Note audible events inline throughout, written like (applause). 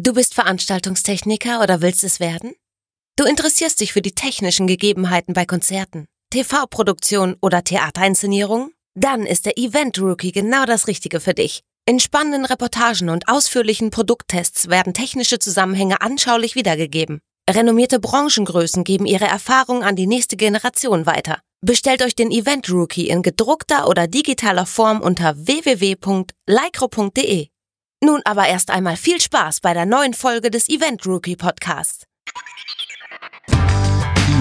Du bist Veranstaltungstechniker oder willst es werden? Du interessierst dich für die technischen Gegebenheiten bei Konzerten, TV-Produktion oder Theaterinszenierung? Dann ist der Event Rookie genau das Richtige für dich. In spannenden Reportagen und ausführlichen Produkttests werden technische Zusammenhänge anschaulich wiedergegeben. Renommierte Branchengrößen geben ihre Erfahrung an die nächste Generation weiter. Bestellt euch den Event Rookie in gedruckter oder digitaler Form unter www.lycro.de. Nun aber erst einmal viel Spaß bei der neuen Folge des Event Rookie Podcast.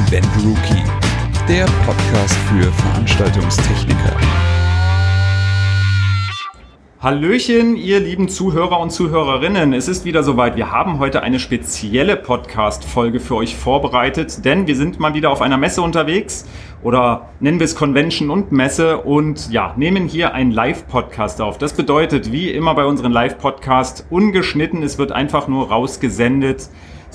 Event Rookie, der Podcast für Veranstaltungstechniker. Hallöchen, ihr lieben Zuhörer und Zuhörerinnen. Es ist wieder soweit. Wir haben heute eine spezielle Podcast-Folge für euch vorbereitet, denn wir sind mal wieder auf einer Messe unterwegs oder nennen wir es Convention und Messe und ja, nehmen hier einen Live-Podcast auf. Das bedeutet, wie immer bei unseren Live-Podcasts, ungeschnitten, es wird einfach nur rausgesendet,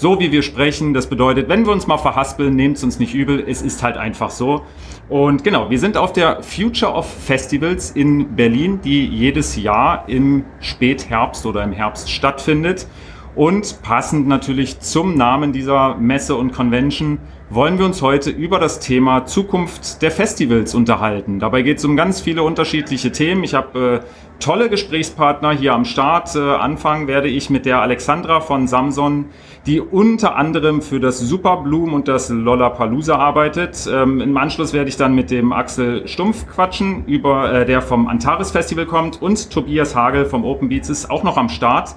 so wie wir sprechen. Das bedeutet, wenn wir uns mal verhaspeln, nehmt es uns nicht übel, es ist halt einfach so. Und genau, wir sind auf der Future of Festivals in Berlin, die jedes Jahr im Spätherbst oder im Herbst stattfindet. Und passend natürlich zum Namen dieser Messe und Convention wollen wir uns heute über das Thema Zukunft der Festivals unterhalten. Dabei geht es um ganz viele unterschiedliche Themen. Ich habe äh, tolle Gesprächspartner hier am Start. Äh, anfangen werde ich mit der Alexandra von Samson, die unter anderem für das Superbloom und das Lollapalooza arbeitet. Ähm, Im Anschluss werde ich dann mit dem Axel Stumpf quatschen, über, äh, der vom Antares Festival kommt und Tobias Hagel vom Open Beats ist auch noch am Start.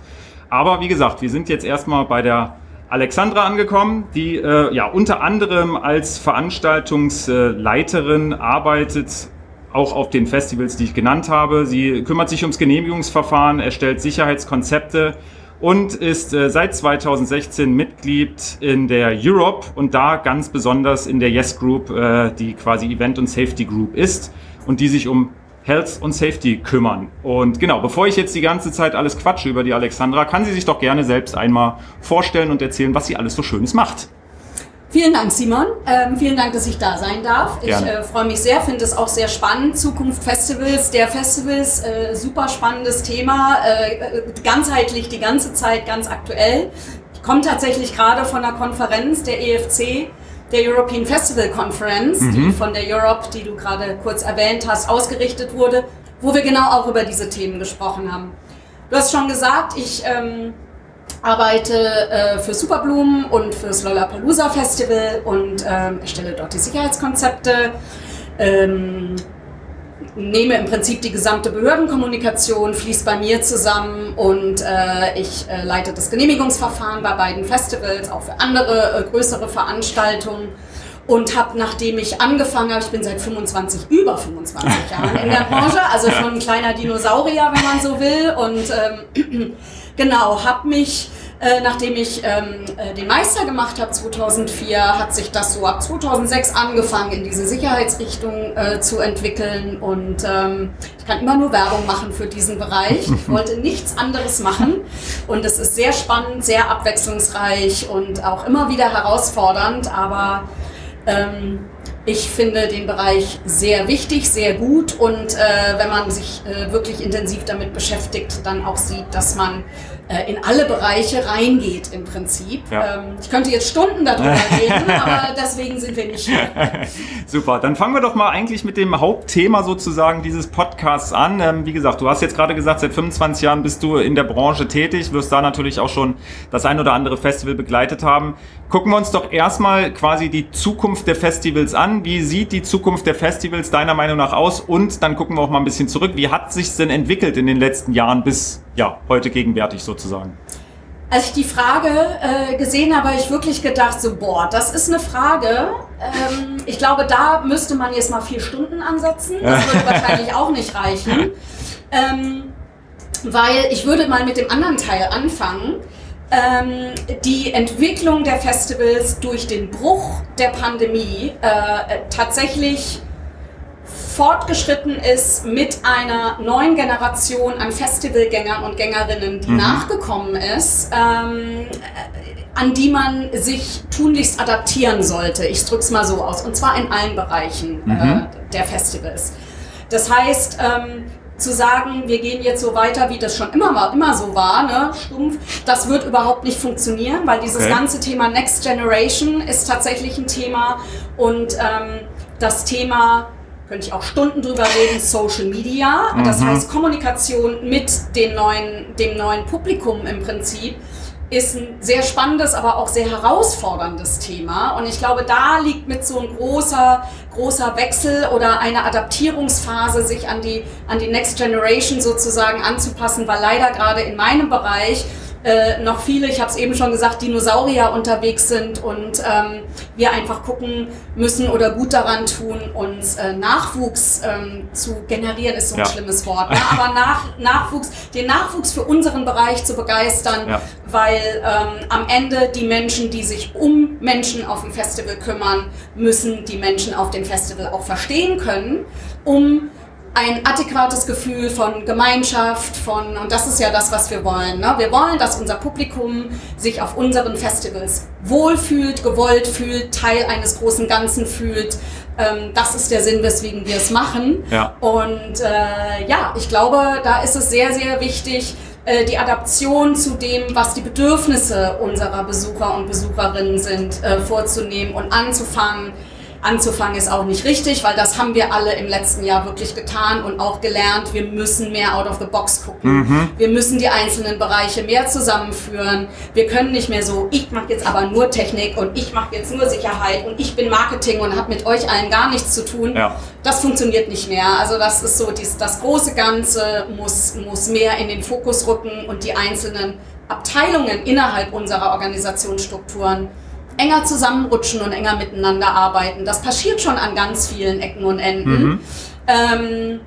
Aber wie gesagt, wir sind jetzt erstmal bei der Alexandra angekommen, die äh, ja unter anderem als Veranstaltungsleiterin arbeitet, auch auf den Festivals, die ich genannt habe. Sie kümmert sich ums Genehmigungsverfahren, erstellt Sicherheitskonzepte und ist äh, seit 2016 Mitglied in der Europe und da ganz besonders in der Yes Group, äh, die quasi Event und Safety Group ist und die sich um Health und Safety kümmern. Und genau, bevor ich jetzt die ganze Zeit alles quatsche über die Alexandra, kann sie sich doch gerne selbst einmal vorstellen und erzählen, was sie alles so Schönes macht. Vielen Dank, Simon. Ähm, vielen Dank, dass ich da sein darf. Gerne. Ich äh, freue mich sehr, finde es auch sehr spannend. Zukunft Festivals, der Festivals, äh, super spannendes Thema, äh, äh ganzheitlich die ganze Zeit, ganz aktuell. Ich komme tatsächlich gerade von einer Konferenz der EFC der European Festival Conference, mhm. die von der Europe, die du gerade kurz erwähnt hast, ausgerichtet wurde, wo wir genau auch über diese Themen gesprochen haben. Du hast schon gesagt, ich ähm, arbeite äh, für Superblumen und fürs Lollapalooza Festival und ähm, erstelle dort die Sicherheitskonzepte. Ähm, nehme im Prinzip die gesamte Behördenkommunikation, fließt bei mir zusammen und äh, ich äh, leite das Genehmigungsverfahren bei beiden Festivals, auch für andere äh, größere Veranstaltungen und habe, nachdem ich angefangen habe, ich bin seit 25, über 25 Jahren in der (laughs) Branche, also schon ein kleiner Dinosaurier, wenn man so will und ähm, genau, habe mich äh, nachdem ich ähm, äh, den Meister gemacht habe 2004, hat sich das so ab 2006 angefangen, in diese Sicherheitsrichtung äh, zu entwickeln. Und ähm, ich kann immer nur Werbung machen für diesen Bereich. Ich wollte (laughs) nichts anderes machen. Und es ist sehr spannend, sehr abwechslungsreich und auch immer wieder herausfordernd. Aber ähm, ich finde den Bereich sehr wichtig, sehr gut und äh, wenn man sich äh, wirklich intensiv damit beschäftigt, dann auch sieht, dass man in alle Bereiche reingeht im Prinzip. Ja. Ähm, ich könnte jetzt Stunden darüber (laughs) reden, aber deswegen sind wir nicht hier. (laughs) Super, dann fangen wir doch mal eigentlich mit dem Hauptthema sozusagen dieses Podcasts an. Ähm, wie gesagt, du hast jetzt gerade gesagt, seit 25 Jahren bist du in der Branche tätig, wirst da natürlich auch schon das ein oder andere Festival begleitet haben. Gucken wir uns doch erstmal quasi die Zukunft der Festivals an. Wie sieht die Zukunft der Festivals deiner Meinung nach aus? Und dann gucken wir auch mal ein bisschen zurück. Wie hat sich denn entwickelt in den letzten Jahren bis ja, heute gegenwärtig sozusagen? Als ich die Frage äh, gesehen habe, habe ich wirklich gedacht, so, boah, das ist eine Frage. Ähm, ich glaube, da müsste man jetzt mal vier Stunden ansetzen. Das (laughs) würde wahrscheinlich auch nicht reichen. Ähm, weil ich würde mal mit dem anderen Teil anfangen. Ähm, die Entwicklung der Festivals durch den Bruch der Pandemie äh, tatsächlich fortgeschritten ist mit einer neuen Generation an Festivalgängern und Gängerinnen, die mhm. nachgekommen ist, ähm, an die man sich tunlichst adaptieren sollte. Ich drücke es mal so aus. Und zwar in allen Bereichen mhm. äh, der Festivals. Das heißt, ähm, zu sagen, wir gehen jetzt so weiter, wie das schon immer, war, immer so war, ne, stumpf, das wird überhaupt nicht funktionieren, weil dieses okay. ganze Thema Next Generation ist tatsächlich ein Thema und ähm, das Thema könnte ich auch Stunden drüber reden, Social Media, mhm. das heißt Kommunikation mit den neuen, dem neuen Publikum im Prinzip ist ein sehr spannendes, aber auch sehr herausforderndes Thema. Und ich glaube, da liegt mit so ein großer, großer Wechsel oder eine Adaptierungsphase, sich an die, an die Next Generation sozusagen anzupassen, weil leider gerade in meinem Bereich äh, noch viele, ich habe es eben schon gesagt, Dinosaurier unterwegs sind und ähm, wir einfach gucken müssen oder gut daran tun, uns äh, Nachwuchs ähm, zu generieren, ist so ein ja. schlimmes (laughs) Wort. Ne? Aber nach, Nachwuchs, den Nachwuchs für unseren Bereich zu begeistern, ja. weil ähm, am Ende die Menschen, die sich um Menschen auf dem Festival kümmern, müssen die Menschen auf dem Festival auch verstehen können, um ein adäquates Gefühl von Gemeinschaft, von, und das ist ja das, was wir wollen. Ne? Wir wollen, dass unser Publikum sich auf unseren Festivals wohlfühlt, gewollt fühlt, Teil eines großen Ganzen fühlt. Ähm, das ist der Sinn, weswegen wir es machen. Ja. Und äh, ja, ich glaube, da ist es sehr, sehr wichtig, äh, die Adaption zu dem, was die Bedürfnisse unserer Besucher und Besucherinnen sind, äh, vorzunehmen und anzufangen, anzufangen ist auch nicht richtig, weil das haben wir alle im letzten Jahr wirklich getan und auch gelernt. Wir müssen mehr out of the box gucken. Mhm. Wir müssen die einzelnen Bereiche mehr zusammenführen. Wir können nicht mehr so, ich mache jetzt aber nur Technik und ich mache jetzt nur Sicherheit und ich bin Marketing und habe mit euch allen gar nichts zu tun. Ja. Das funktioniert nicht mehr. Also das ist so, dies, das große Ganze muss, muss mehr in den Fokus rücken und die einzelnen Abteilungen innerhalb unserer Organisationsstrukturen enger zusammenrutschen und enger miteinander arbeiten. Das passiert schon an ganz vielen Ecken und Enden. Mhm. Ähm,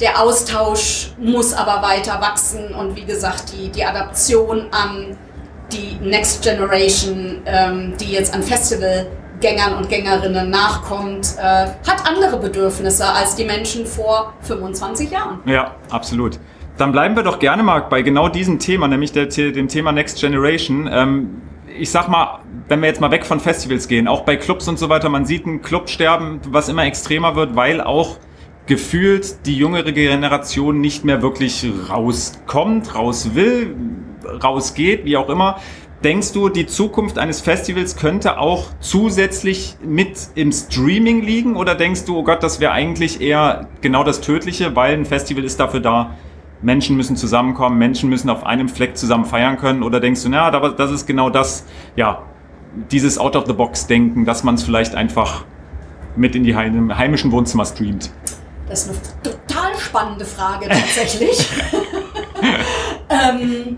der Austausch muss aber weiter wachsen und wie gesagt, die, die Adaption an die Next Generation, ähm, die jetzt an Festivalgängern und Gängerinnen nachkommt, äh, hat andere Bedürfnisse als die Menschen vor 25 Jahren. Ja, absolut. Dann bleiben wir doch gerne mal bei genau diesem Thema, nämlich der, dem Thema Next Generation. Ähm, ich sag mal, wenn wir jetzt mal weg von Festivals gehen, auch bei Clubs und so weiter, man sieht ein Clubsterben, was immer extremer wird, weil auch gefühlt die jüngere Generation nicht mehr wirklich rauskommt, raus will, rausgeht, wie auch immer. Denkst du, die Zukunft eines Festivals könnte auch zusätzlich mit im Streaming liegen? Oder denkst du, oh Gott, das wäre eigentlich eher genau das Tödliche, weil ein Festival ist dafür da, Menschen müssen zusammenkommen, Menschen müssen auf einem Fleck zusammen feiern können? Oder denkst du, na, das ist genau das, ja, dieses Out-of-the-Box-Denken, dass man es vielleicht einfach mit in die heimischen Wohnzimmer streamt? Das ist eine total spannende Frage tatsächlich. (laughs) ähm,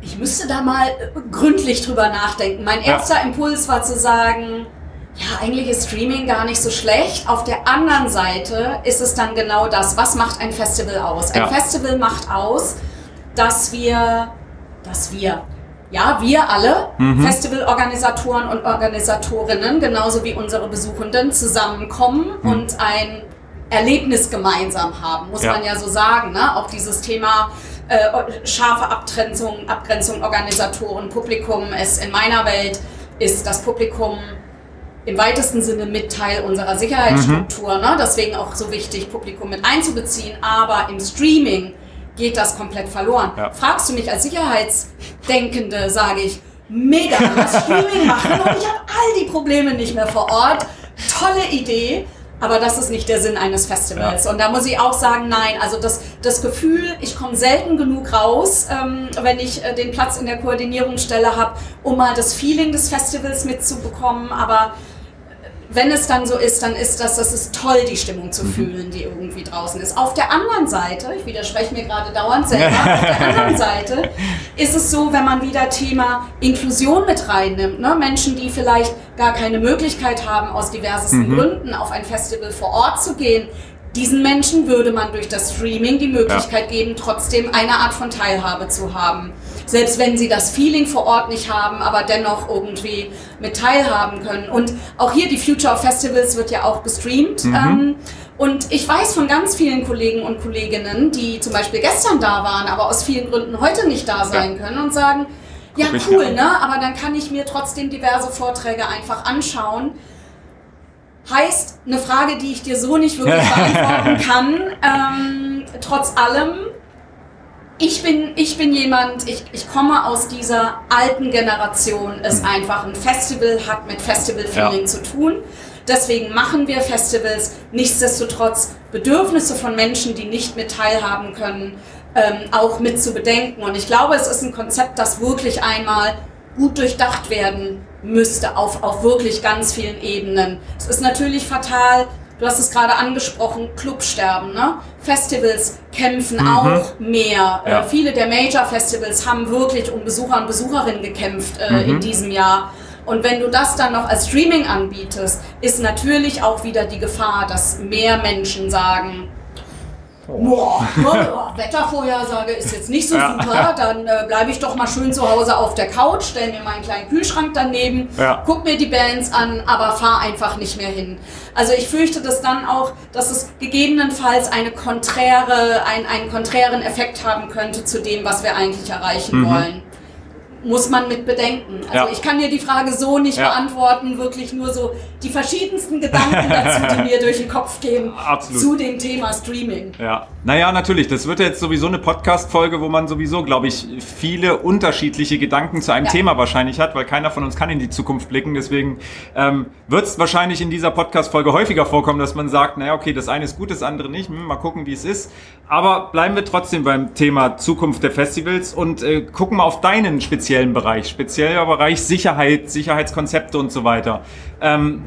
ich müsste da mal gründlich drüber nachdenken. Mein erster ja. Impuls war zu sagen, ja, eigentlich ist Streaming gar nicht so schlecht. Auf der anderen Seite ist es dann genau das. Was macht ein Festival aus? Ein ja. Festival macht aus, dass wir, dass wir, ja, wir alle, mhm. Festivalorganisatoren und Organisatorinnen, genauso wie unsere Besuchenden, zusammenkommen mhm. und ein Erlebnis gemeinsam haben, muss ja. man ja so sagen. Ne? Auch dieses Thema äh, scharfe Abgrenzung, Abgrenzung Organisatoren, Publikum ist in meiner Welt ist das Publikum im weitesten Sinne mit Teil unserer Sicherheitsstruktur. Mhm. Ne? Deswegen auch so wichtig, Publikum mit einzubeziehen. Aber im Streaming geht das komplett verloren. Ja. Fragst du mich als Sicherheitsdenkende, sage ich, mega, das Streaming machen und ich habe all die Probleme nicht mehr vor Ort. Tolle Idee. Aber das ist nicht der Sinn eines Festivals. Ja. Und da muss ich auch sagen, nein, also das, das Gefühl, ich komme selten genug raus, ähm, wenn ich äh, den Platz in der Koordinierungsstelle habe, um mal das Feeling des Festivals mitzubekommen. Aber wenn es dann so ist, dann ist das, das ist toll, die Stimmung zu mhm. fühlen, die irgendwie draußen ist. Auf der anderen Seite, ich widerspreche mir gerade dauernd selber, (laughs) auf der anderen Seite ist es so, wenn man wieder Thema Inklusion mit reinnimmt, ne? Menschen, die vielleicht gar keine Möglichkeit haben, aus diversesten mhm. Gründen auf ein Festival vor Ort zu gehen, diesen Menschen würde man durch das Streaming die Möglichkeit ja. geben, trotzdem eine Art von Teilhabe zu haben selbst wenn sie das Feeling vor Ort nicht haben, aber dennoch irgendwie mit teilhaben können. Und auch hier die Future of Festivals wird ja auch gestreamt. Mhm. Ähm, und ich weiß von ganz vielen Kollegen und Kolleginnen, die zum Beispiel gestern da waren, aber aus vielen Gründen heute nicht da sein ja. können und sagen, ja cool, ne? aber dann kann ich mir trotzdem diverse Vorträge einfach anschauen. Heißt, eine Frage, die ich dir so nicht wirklich (laughs) beantworten kann. Ähm, trotz allem, ich bin, ich bin jemand, ich, ich komme aus dieser alten Generation, es mhm. einfach ein Festival hat mit Festival-Feeling ja. zu tun. Deswegen machen wir Festivals. Nichtsdestotrotz Bedürfnisse von Menschen, die nicht mit teilhaben können, ähm, auch mit zu bedenken. Und ich glaube, es ist ein Konzept, das wirklich einmal gut durchdacht werden müsste auf, auf wirklich ganz vielen Ebenen. Es ist natürlich fatal, du hast es gerade angesprochen, Clubsterben. Ne? Festivals kämpfen mhm. auch mehr. Äh, ja. Äh, viele der Major-Festivals haben wirklich um Besucher und Besucherinnen gekämpft äh, mhm. in diesem Jahr. Und wenn du das dann noch als Streaming anbietest, ist natürlich auch wieder die Gefahr, dass mehr Menschen sagen, Boah, boah, Wettervorhersage ist jetzt nicht so ja. super, dann äh, bleibe ich doch mal schön zu Hause auf der Couch, stelle mir meinen kleinen Kühlschrank daneben, ja. guck mir die Bands an, aber fahr einfach nicht mehr hin. Also ich fürchte dass dann auch, dass es gegebenenfalls eine konträre, ein, einen konträren Effekt haben könnte zu dem, was wir eigentlich erreichen mhm. wollen muss man mit bedenken. Also ja. ich kann dir die Frage so nicht ja. beantworten, wirklich nur so die verschiedensten Gedanken dazu, die mir durch den Kopf gehen (laughs) Absolut. zu dem Thema Streaming. Ja, naja, natürlich. Das wird jetzt sowieso eine Podcast-Folge, wo man sowieso, glaube ich, viele unterschiedliche Gedanken zu einem ja. Thema wahrscheinlich hat, weil keiner von uns kann in die Zukunft blicken. Deswegen ähm, wird es wahrscheinlich in dieser Podcast-Folge häufiger vorkommen, dass man sagt, naja, okay, das eine ist gut, das andere nicht. Hm, mal gucken, wie es ist. Aber bleiben wir trotzdem beim Thema Zukunft der Festivals und äh, gucken mal auf deinen speziellen speziellen Bereich, spezieller Bereich Sicherheit, Sicherheitskonzepte und so weiter. Ähm,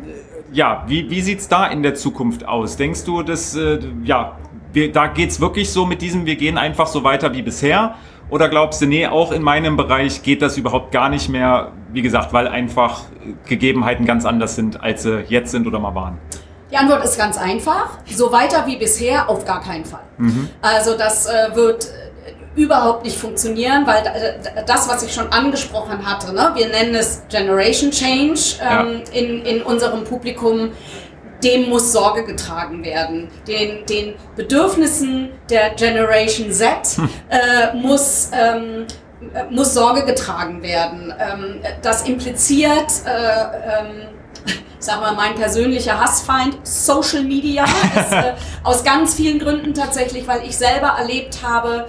ja, wie, wie sieht es da in der Zukunft aus? Denkst du, dass, äh, ja, wir, da geht es wirklich so mit diesem, wir gehen einfach so weiter wie bisher? Oder glaubst du, nee, auch in meinem Bereich geht das überhaupt gar nicht mehr, wie gesagt, weil einfach Gegebenheiten ganz anders sind, als sie jetzt sind oder mal waren? Die Antwort ist ganz einfach. So weiter wie bisher auf gar keinen Fall. Mhm. Also das äh, wird überhaupt nicht funktionieren, weil das, was ich schon angesprochen hatte, ne, wir nennen es Generation Change ähm, ja. in, in unserem Publikum, dem muss Sorge getragen werden. Den, den Bedürfnissen der Generation Z hm. äh, muss, ähm, muss Sorge getragen werden. Ähm, das impliziert, äh, ähm, sag mal, mein persönlicher Hassfeind, Social Media, ist, äh, (laughs) aus ganz vielen Gründen tatsächlich, weil ich selber erlebt habe,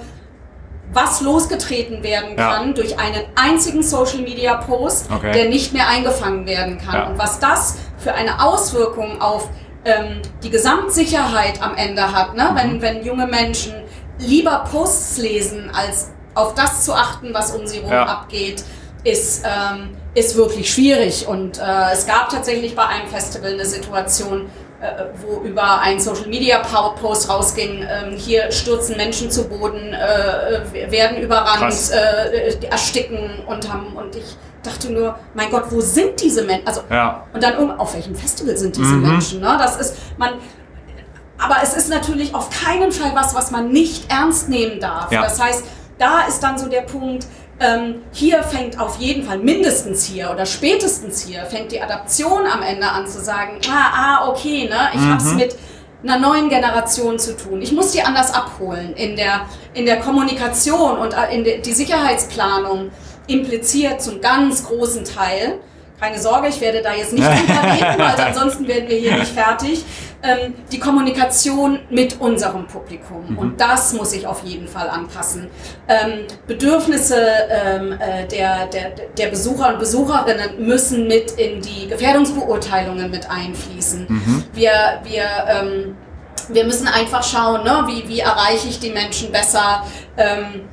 was losgetreten werden kann ja. durch einen einzigen Social Media Post, okay. der nicht mehr eingefangen werden kann. Ja. Und was das für eine Auswirkung auf ähm, die Gesamtsicherheit am Ende hat, ne? Mhm. wenn, wenn junge Menschen lieber Posts lesen, als auf das zu achten, was um sie herum ja. abgeht, ist, ähm, ist wirklich schwierig. Und äh, es gab tatsächlich bei einem Festival eine Situation, wo über ein Social Media Post rausging, ähm, hier stürzen Menschen zu Boden, äh, werden überrannt, äh, ersticken und haben und ich dachte nur, mein Gott, wo sind diese Menschen? Also ja. und dann auf welchem Festival sind diese mhm. Menschen? Ne? Das ist man. Aber es ist natürlich auf keinen Fall was, was man nicht ernst nehmen darf. Ja. Das heißt, da ist dann so der Punkt, ähm, hier fängt auf jeden Fall mindestens hier oder spätestens hier fängt die Adaption am Ende an zu sagen, ah, ah okay, ne, ich mhm. hab's mit einer neuen Generation zu tun. Ich muss die anders abholen in der, in der Kommunikation und äh, in de, die Sicherheitsplanung impliziert zum ganz großen Teil keine Sorge, ich werde da jetzt nicht (laughs) drüber reden, weil ansonsten werden wir hier nicht fertig. Ähm, die Kommunikation mit unserem Publikum. Mhm. Und das muss sich auf jeden Fall anpassen. Ähm, Bedürfnisse ähm, äh, der, der, der Besucher und Besucherinnen müssen mit in die Gefährdungsbeurteilungen mit einfließen. Mhm. Wir, wir ähm, wir müssen einfach schauen, ne, wie, wie erreiche ich die Menschen besser. Ähm,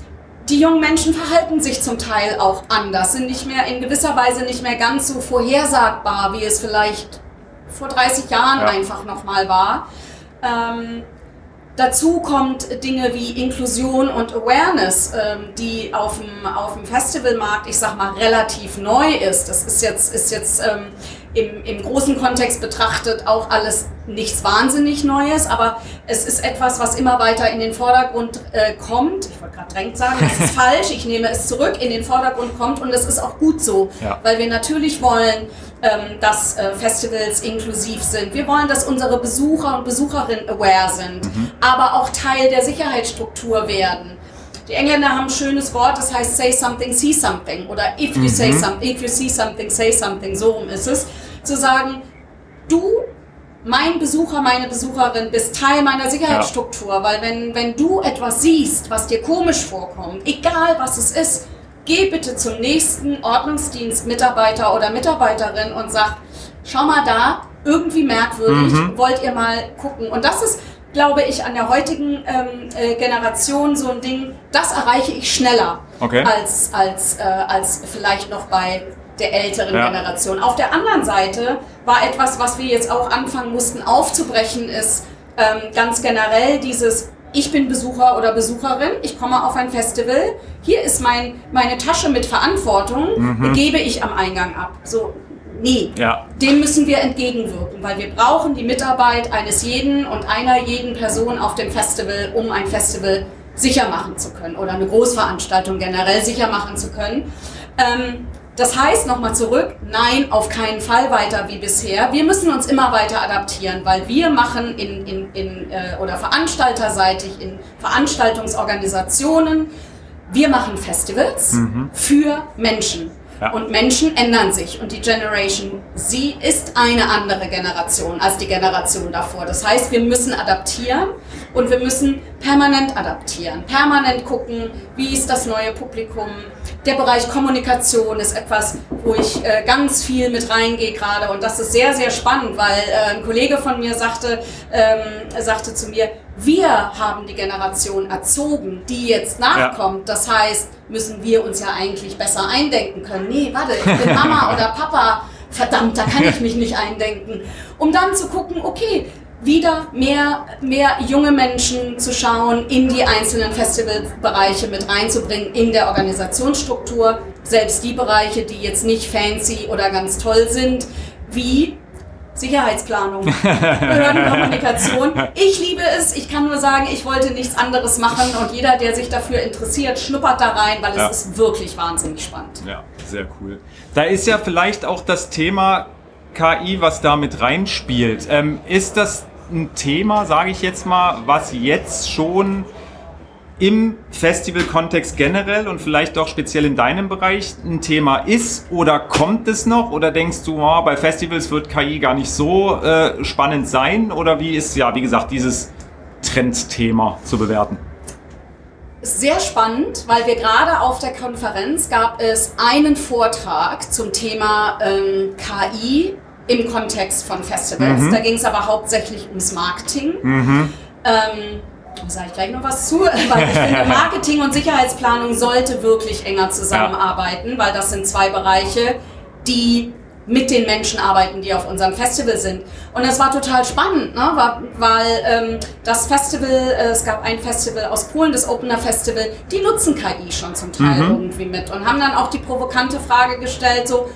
die jungen Menschen verhalten sich zum Teil auch anders, sind nicht mehr in gewisser Weise nicht mehr ganz so vorhersagbar, wie es vielleicht vor 30 Jahren ja. einfach nochmal war. Ähm, dazu kommt Dinge wie Inklusion und Awareness, ähm, die auf dem, auf dem Festivalmarkt, ich sag mal, relativ neu ist. Das ist jetzt, ist jetzt ähm, im, im großen Kontext betrachtet auch alles nichts wahnsinnig Neues, aber es ist etwas, was immer weiter in den Vordergrund äh, kommt. Ich wollte gerade drängt sagen, das ist (laughs) falsch, ich nehme es zurück, in den Vordergrund kommt und es ist auch gut so, ja. weil wir natürlich wollen, ähm, dass äh, Festivals inklusiv sind. Wir wollen, dass unsere Besucher und Besucherinnen aware sind, mhm. aber auch Teil der Sicherheitsstruktur werden. Die Engländer haben ein schönes Wort, das heißt say something, see something. Oder if you, mhm. say some, if you see something, say something. So rum ist es. Zu sagen, du mein Besucher, meine Besucherin bist Teil meiner Sicherheitsstruktur, ja. weil wenn, wenn du etwas siehst, was dir komisch vorkommt, egal was es ist, geh bitte zum nächsten Ordnungsdienstmitarbeiter oder Mitarbeiterin und sag, schau mal da, irgendwie merkwürdig, mhm. wollt ihr mal gucken. Und das ist, glaube ich, an der heutigen ähm, äh, Generation so ein Ding, das erreiche ich schneller okay. als, als, äh, als vielleicht noch bei der älteren ja. Generation. Auf der anderen Seite war etwas, was wir jetzt auch anfangen mussten aufzubrechen, ist ähm, ganz generell dieses ich bin Besucher oder Besucherin, ich komme auf ein Festival, hier ist mein, meine Tasche mit Verantwortung, mhm. gebe ich am Eingang ab. So, nee, ja. dem müssen wir entgegenwirken, weil wir brauchen die Mitarbeit eines jeden und einer jeden Person auf dem Festival, um ein Festival sicher machen zu können oder eine Großveranstaltung generell sicher machen zu können. Ähm, das heißt, nochmal zurück, nein, auf keinen Fall weiter wie bisher. Wir müssen uns immer weiter adaptieren, weil wir machen in, in, in äh, oder veranstalterseitig in Veranstaltungsorganisationen, wir machen Festivals mhm. für Menschen. Ja. Und Menschen ändern sich und die Generation Z ist eine andere Generation als die Generation davor. Das heißt, wir müssen adaptieren und wir müssen permanent adaptieren, permanent gucken, wie ist das neue Publikum. Der Bereich Kommunikation ist etwas, wo ich äh, ganz viel mit reingehe gerade und das ist sehr, sehr spannend, weil äh, ein Kollege von mir sagte, ähm, sagte zu mir, wir haben die Generation erzogen, die jetzt nachkommt. Ja. Das heißt, müssen wir uns ja eigentlich besser eindenken können. Nee, warte, ich bin Mama (laughs) oder Papa. Verdammt, da kann ich mich nicht eindenken. Um dann zu gucken, okay, wieder mehr, mehr junge Menschen zu schauen, in die einzelnen Festivalbereiche mit reinzubringen, in der Organisationsstruktur, selbst die Bereiche, die jetzt nicht fancy oder ganz toll sind, wie Sicherheitsplanung, (laughs) Behördenkommunikation. Ich liebe es. Ich kann nur sagen, ich wollte nichts anderes machen und jeder, der sich dafür interessiert, schnuppert da rein, weil ja. es ist wirklich wahnsinnig spannend. Ja, sehr cool. Da ist ja vielleicht auch das Thema KI, was da mit reinspielt. Ähm, ist das ein Thema, sage ich jetzt mal, was jetzt schon im Festival-Kontext generell und vielleicht auch speziell in deinem Bereich ein Thema ist oder kommt es noch oder denkst du, oh, bei Festivals wird KI gar nicht so äh, spannend sein oder wie ist ja, wie gesagt, dieses Trendthema zu bewerten? Sehr spannend, weil wir gerade auf der Konferenz gab es einen Vortrag zum Thema ähm, KI im Kontext von Festivals. Mhm. Da ging es aber hauptsächlich ums Marketing. Mhm. Ähm, da sage ich gleich noch was zu, (laughs) weil ich finde, (laughs) Marketing und Sicherheitsplanung sollte wirklich enger zusammenarbeiten, ja. weil das sind zwei Bereiche, die mit den Menschen arbeiten, die auf unserem Festival sind. Und das war total spannend, ne? weil ähm, das Festival, äh, es gab ein Festival aus Polen, das Opener Festival, die nutzen KI schon zum Teil mhm. irgendwie mit und haben dann auch die provokante Frage gestellt, so,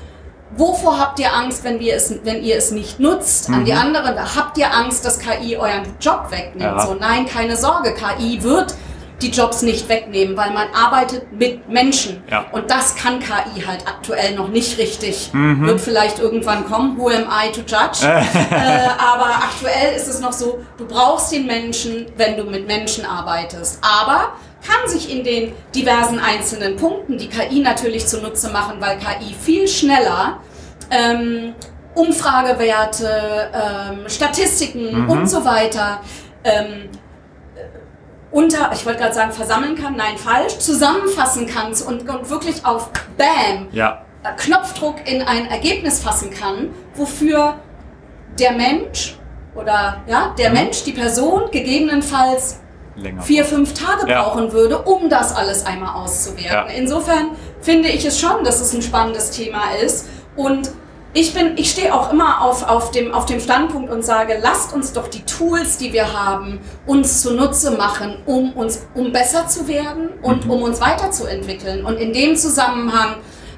Wovor habt ihr Angst, wenn, wir es, wenn ihr es nicht nutzt? Mhm. An die mhm. anderen, habt ihr Angst, dass KI euren Job wegnimmt? Ja. So, nein, keine Sorge, KI wird die Jobs nicht wegnehmen, weil man arbeitet mit Menschen. Ja. Und das kann KI halt aktuell noch nicht richtig. Mhm. Wird vielleicht irgendwann kommen, who am I to judge? (laughs) äh, aber aktuell ist es noch so, du brauchst den Menschen, wenn du mit Menschen arbeitest. Aber kann sich in den diversen einzelnen Punkten die KI natürlich zunutze machen, weil KI viel schneller ähm, Umfragewerte, ähm, Statistiken mhm. und so weiter ähm, unter, ich wollte gerade sagen, versammeln kann, nein, falsch, zusammenfassen kann und, und wirklich auf Bam, ja. Äh, Knopfdruck in ein Ergebnis fassen kann, wofür der Mensch oder ja, der mhm. Mensch, die Person gegebenenfalls länger. vier, fünf Tage ja. brauchen würde, um das alles einmal auszuwerten. Ja. Insofern finde ich es schon, dass es ein spannendes Thema ist. Und ich bin, ich stehe auch immer auf, auf, dem, auf dem Standpunkt und sage, lasst uns doch die Tools, die wir haben, uns zunutze machen, um uns, um besser zu werden und mhm. um uns weiterzuentwickeln. Und in dem Zusammenhang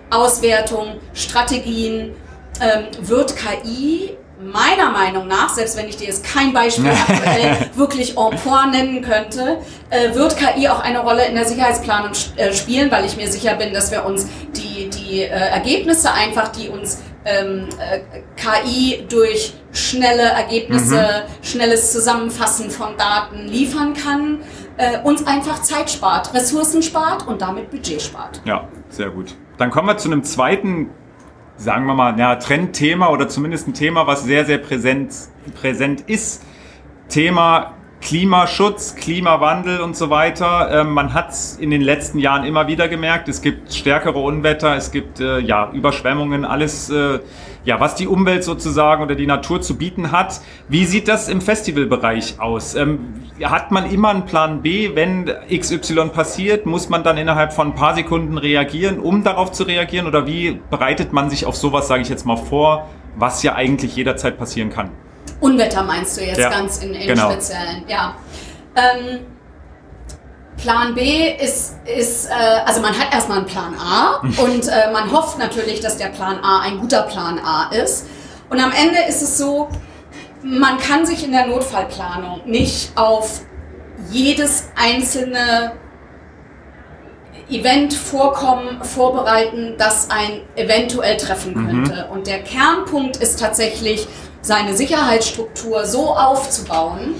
Auswertung, Strategien, ähm, wird KI meiner Meinung nach, selbst wenn ich dir jetzt kein Beispiel (laughs) aktuell wirklich en point nennen könnte, äh, wird KI auch eine Rolle in der Sicherheitsplanung äh, spielen, weil ich mir sicher bin, dass wir uns die, die äh, Ergebnisse einfach, die uns ähm, äh, KI durch schnelle Ergebnisse, mhm. schnelles Zusammenfassen von Daten liefern kann, äh, uns einfach Zeit spart, Ressourcen spart und damit Budget spart. Ja, sehr gut. Dann kommen wir zu einem zweiten sagen wir mal, ja, Trendthema oder zumindest ein Thema, was sehr, sehr präsent, präsent ist. Thema Klimaschutz, Klimawandel und so weiter. Ähm, man hat es in den letzten Jahren immer wieder gemerkt. Es gibt stärkere Unwetter, es gibt äh, ja Überschwemmungen, alles, äh, ja, was die Umwelt sozusagen oder die Natur zu bieten hat. Wie sieht das im Festivalbereich aus? Ähm, hat man immer einen Plan B, wenn XY passiert? Muss man dann innerhalb von ein paar Sekunden reagieren, um darauf zu reagieren? Oder wie bereitet man sich auf sowas, sage ich jetzt mal, vor, was ja eigentlich jederzeit passieren kann? Unwetter meinst du jetzt ja, ganz in, in genau. speziellen, ja. Ähm, Plan B ist, ist äh, also man hat erstmal einen Plan A (laughs) und äh, man hofft natürlich, dass der Plan A ein guter Plan A ist. Und am Ende ist es so, man kann sich in der Notfallplanung nicht auf jedes einzelne Event vorkommen, vorbereiten, das ein eventuell treffen mhm. könnte. Mhm. Und der Kernpunkt ist tatsächlich, seine Sicherheitsstruktur so aufzubauen,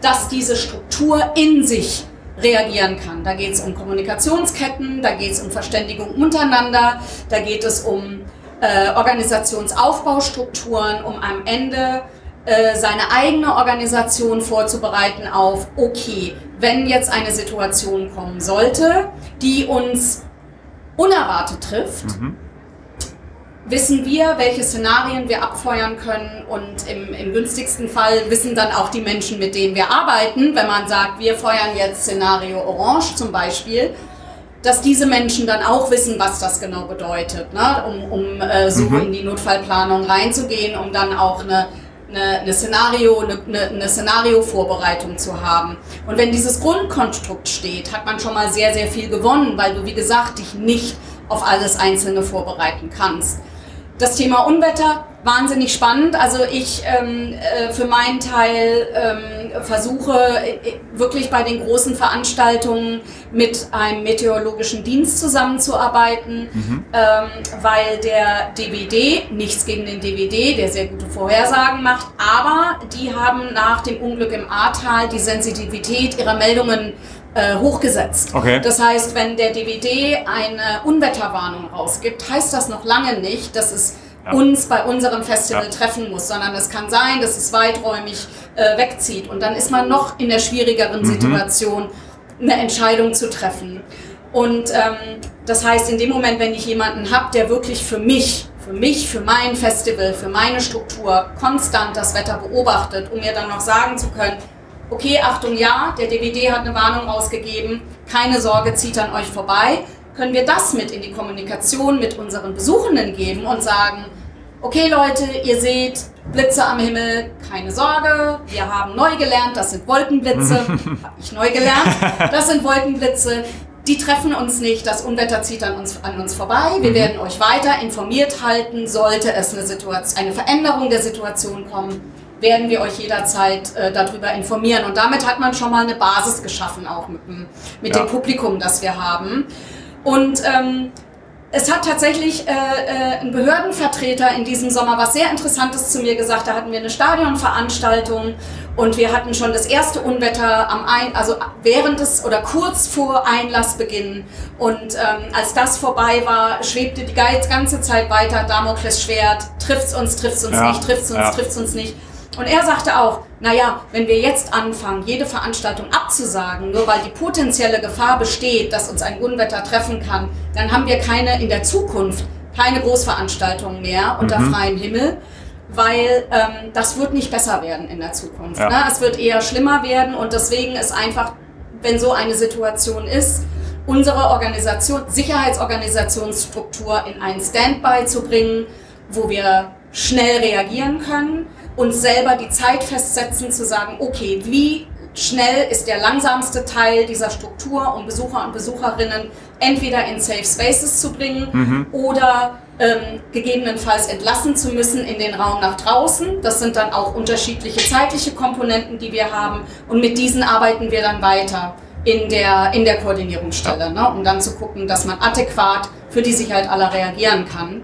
dass diese Struktur in sich reagieren kann. Da geht es um Kommunikationsketten, da geht es um Verständigung untereinander, da geht es um äh, Organisationsaufbaustrukturen, um am Ende äh, seine eigene Organisation vorzubereiten auf, okay, wenn jetzt eine Situation kommen sollte, die uns unerwartet trifft, mhm wissen wir, welche Szenarien wir abfeuern können und im, im, günstigsten Fall wissen dann auch die Menschen, mit denen wir arbeiten, wenn man sagt, wir feuern jetzt Szenario Orange zum Beispiel, dass diese Menschen dann auch wissen, was das genau bedeutet, ne? um, um äh, so mhm. in die Notfallplanung reinzugehen, um dann auch eine, eine, eine Szenario, eine, eine Szenario-Vorbereitung zu haben. Und wenn dieses Grundkonstrukt steht, hat man schon mal sehr, sehr viel gewonnen, weil du, wie gesagt, dich nicht auf alles Einzelne vorbereiten kannst. Das Thema Unwetter, wahnsinnig spannend. Also ich ähm, äh, für meinen Teil ähm, versuche äh, wirklich bei den großen Veranstaltungen mit einem meteorologischen Dienst zusammenzuarbeiten, mhm. ähm, weil der DVD, nichts gegen den DVD, der sehr gute Vorhersagen macht, aber die haben nach dem Unglück im Ahrtal die Sensitivität ihrer Meldungen äh, hochgesetzt. Okay. Das heißt, wenn der DVD eine Unwetterwarnung rausgibt, heißt das noch lange nicht, dass es ja. uns bei unserem Festival ja. treffen muss, sondern es kann sein, dass es weiträumig äh, wegzieht. Und dann ist man noch in der schwierigeren mhm. Situation, eine Entscheidung zu treffen. Und ähm, das heißt, in dem Moment, wenn ich jemanden habe, der wirklich für mich, für mich, für mein Festival, für meine Struktur konstant das Wetter beobachtet, um mir dann noch sagen zu können, okay, Achtung, ja, der DVD hat eine Warnung rausgegeben, keine Sorge, zieht an euch vorbei, können wir das mit in die Kommunikation mit unseren Besuchenden geben und sagen, okay Leute, ihr seht Blitze am Himmel, keine Sorge, wir haben neu gelernt, das sind Wolkenblitze, (laughs) habe ich neu gelernt, das sind Wolkenblitze, die treffen uns nicht, das Unwetter zieht an uns, an uns vorbei, wir mhm. werden euch weiter informiert halten, sollte es eine, Situation, eine Veränderung der Situation kommen, werden wir euch jederzeit äh, darüber informieren. Und damit hat man schon mal eine Basis geschaffen, auch mit, dem, mit ja. dem Publikum, das wir haben. Und ähm, es hat tatsächlich äh, äh, ein Behördenvertreter in diesem Sommer was sehr Interessantes zu mir gesagt. Da hatten wir eine Stadionveranstaltung und wir hatten schon das erste Unwetter am Ein also während des oder kurz vor Einlassbeginn. Und ähm, als das vorbei war, schwebte die ganze Zeit weiter Damoklesschwert. Trifft's uns, trifft's uns ja. nicht, trifft's uns, ja. trifft's uns nicht. Und er sagte auch, naja, wenn wir jetzt anfangen, jede Veranstaltung abzusagen, nur weil die potenzielle Gefahr besteht, dass uns ein Unwetter treffen kann, dann haben wir keine in der Zukunft keine Großveranstaltungen mehr unter mhm. freiem Himmel, weil ähm, das wird nicht besser werden in der Zukunft. Ja. Ne? Es wird eher schlimmer werden und deswegen ist einfach, wenn so eine Situation ist, unsere Organisation, Sicherheitsorganisationsstruktur in ein Standby zu bringen, wo wir schnell reagieren können, uns selber die Zeit festsetzen, zu sagen, okay, wie schnell ist der langsamste Teil dieser Struktur, um Besucher und Besucherinnen entweder in Safe Spaces zu bringen mhm. oder ähm, gegebenenfalls entlassen zu müssen in den Raum nach draußen. Das sind dann auch unterschiedliche zeitliche Komponenten, die wir haben und mit diesen arbeiten wir dann weiter in der, in der Koordinierungsstelle, ne, um dann zu gucken, dass man adäquat für die Sicherheit aller reagieren kann.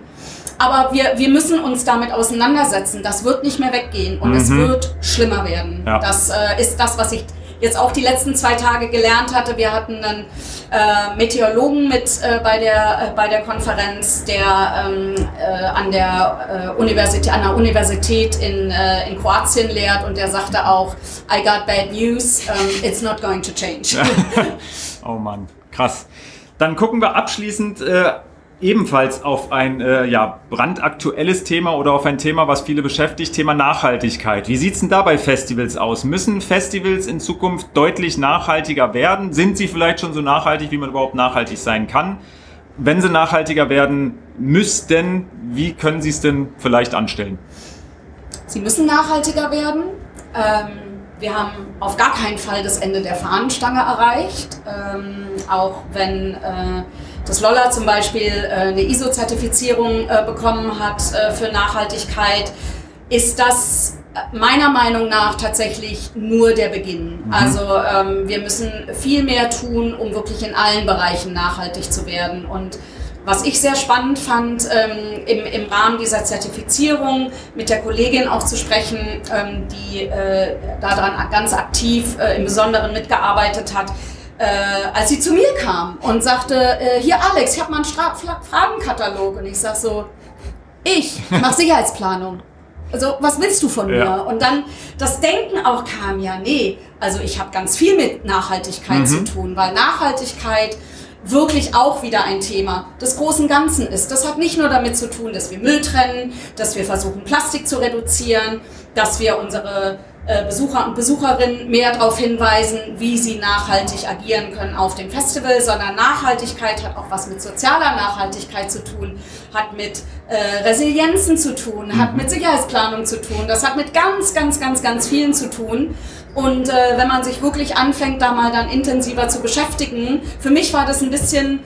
Aber wir, wir müssen uns damit auseinandersetzen. Das wird nicht mehr weggehen und mhm. es wird schlimmer werden. Ja. Das äh, ist das, was ich jetzt auch die letzten zwei Tage gelernt hatte. Wir hatten einen äh, Meteorologen mit äh, bei, der, äh, bei der Konferenz, der ähm, äh, an, der, äh, Universität, an der Universität in, äh, in Kroatien lehrt und der sagte auch, I got bad news, um, it's not going to change. (laughs) oh Mann, krass. Dann gucken wir abschließend ebenfalls auf ein äh, ja, brandaktuelles Thema oder auf ein Thema, was viele beschäftigt, Thema Nachhaltigkeit. Wie sieht's denn da bei Festivals aus? Müssen Festivals in Zukunft deutlich nachhaltiger werden? Sind sie vielleicht schon so nachhaltig, wie man überhaupt nachhaltig sein kann? Wenn sie nachhaltiger werden müssten, wie können sie es denn vielleicht anstellen? Sie müssen nachhaltiger werden. Ähm, wir haben auf gar keinen Fall das Ende der Fahnenstange erreicht, ähm, auch wenn äh, dass Lolla zum Beispiel äh, eine ISO-Zertifizierung äh, bekommen hat äh, für Nachhaltigkeit, ist das meiner Meinung nach tatsächlich nur der Beginn. Mhm. Also ähm, wir müssen viel mehr tun, um wirklich in allen Bereichen nachhaltig zu werden. Und was ich sehr spannend fand, ähm, im, im Rahmen dieser Zertifizierung mit der Kollegin auch zu sprechen, ähm, die äh, daran ganz aktiv äh, im Besonderen mitgearbeitet hat, äh, als sie zu mir kam und sagte, äh, hier Alex, ich habe mal einen Stra Fragenkatalog. Und ich sag so, ich mache Sicherheitsplanung. Also was willst du von ja. mir? Und dann das Denken auch kam, ja, nee, also ich habe ganz viel mit Nachhaltigkeit mhm. zu tun, weil Nachhaltigkeit wirklich auch wieder ein Thema des großen Ganzen ist. Das hat nicht nur damit zu tun, dass wir Müll trennen, dass wir versuchen, Plastik zu reduzieren, dass wir unsere Besucher und Besucherinnen mehr darauf hinweisen, wie sie nachhaltig agieren können auf dem Festival, sondern Nachhaltigkeit hat auch was mit sozialer Nachhaltigkeit zu tun, hat mit äh, Resilienzen zu tun, hat mhm. mit Sicherheitsplanung zu tun, das hat mit ganz, ganz, ganz, ganz vielen zu tun. Und äh, wenn man sich wirklich anfängt, da mal dann intensiver zu beschäftigen, für mich war das ein bisschen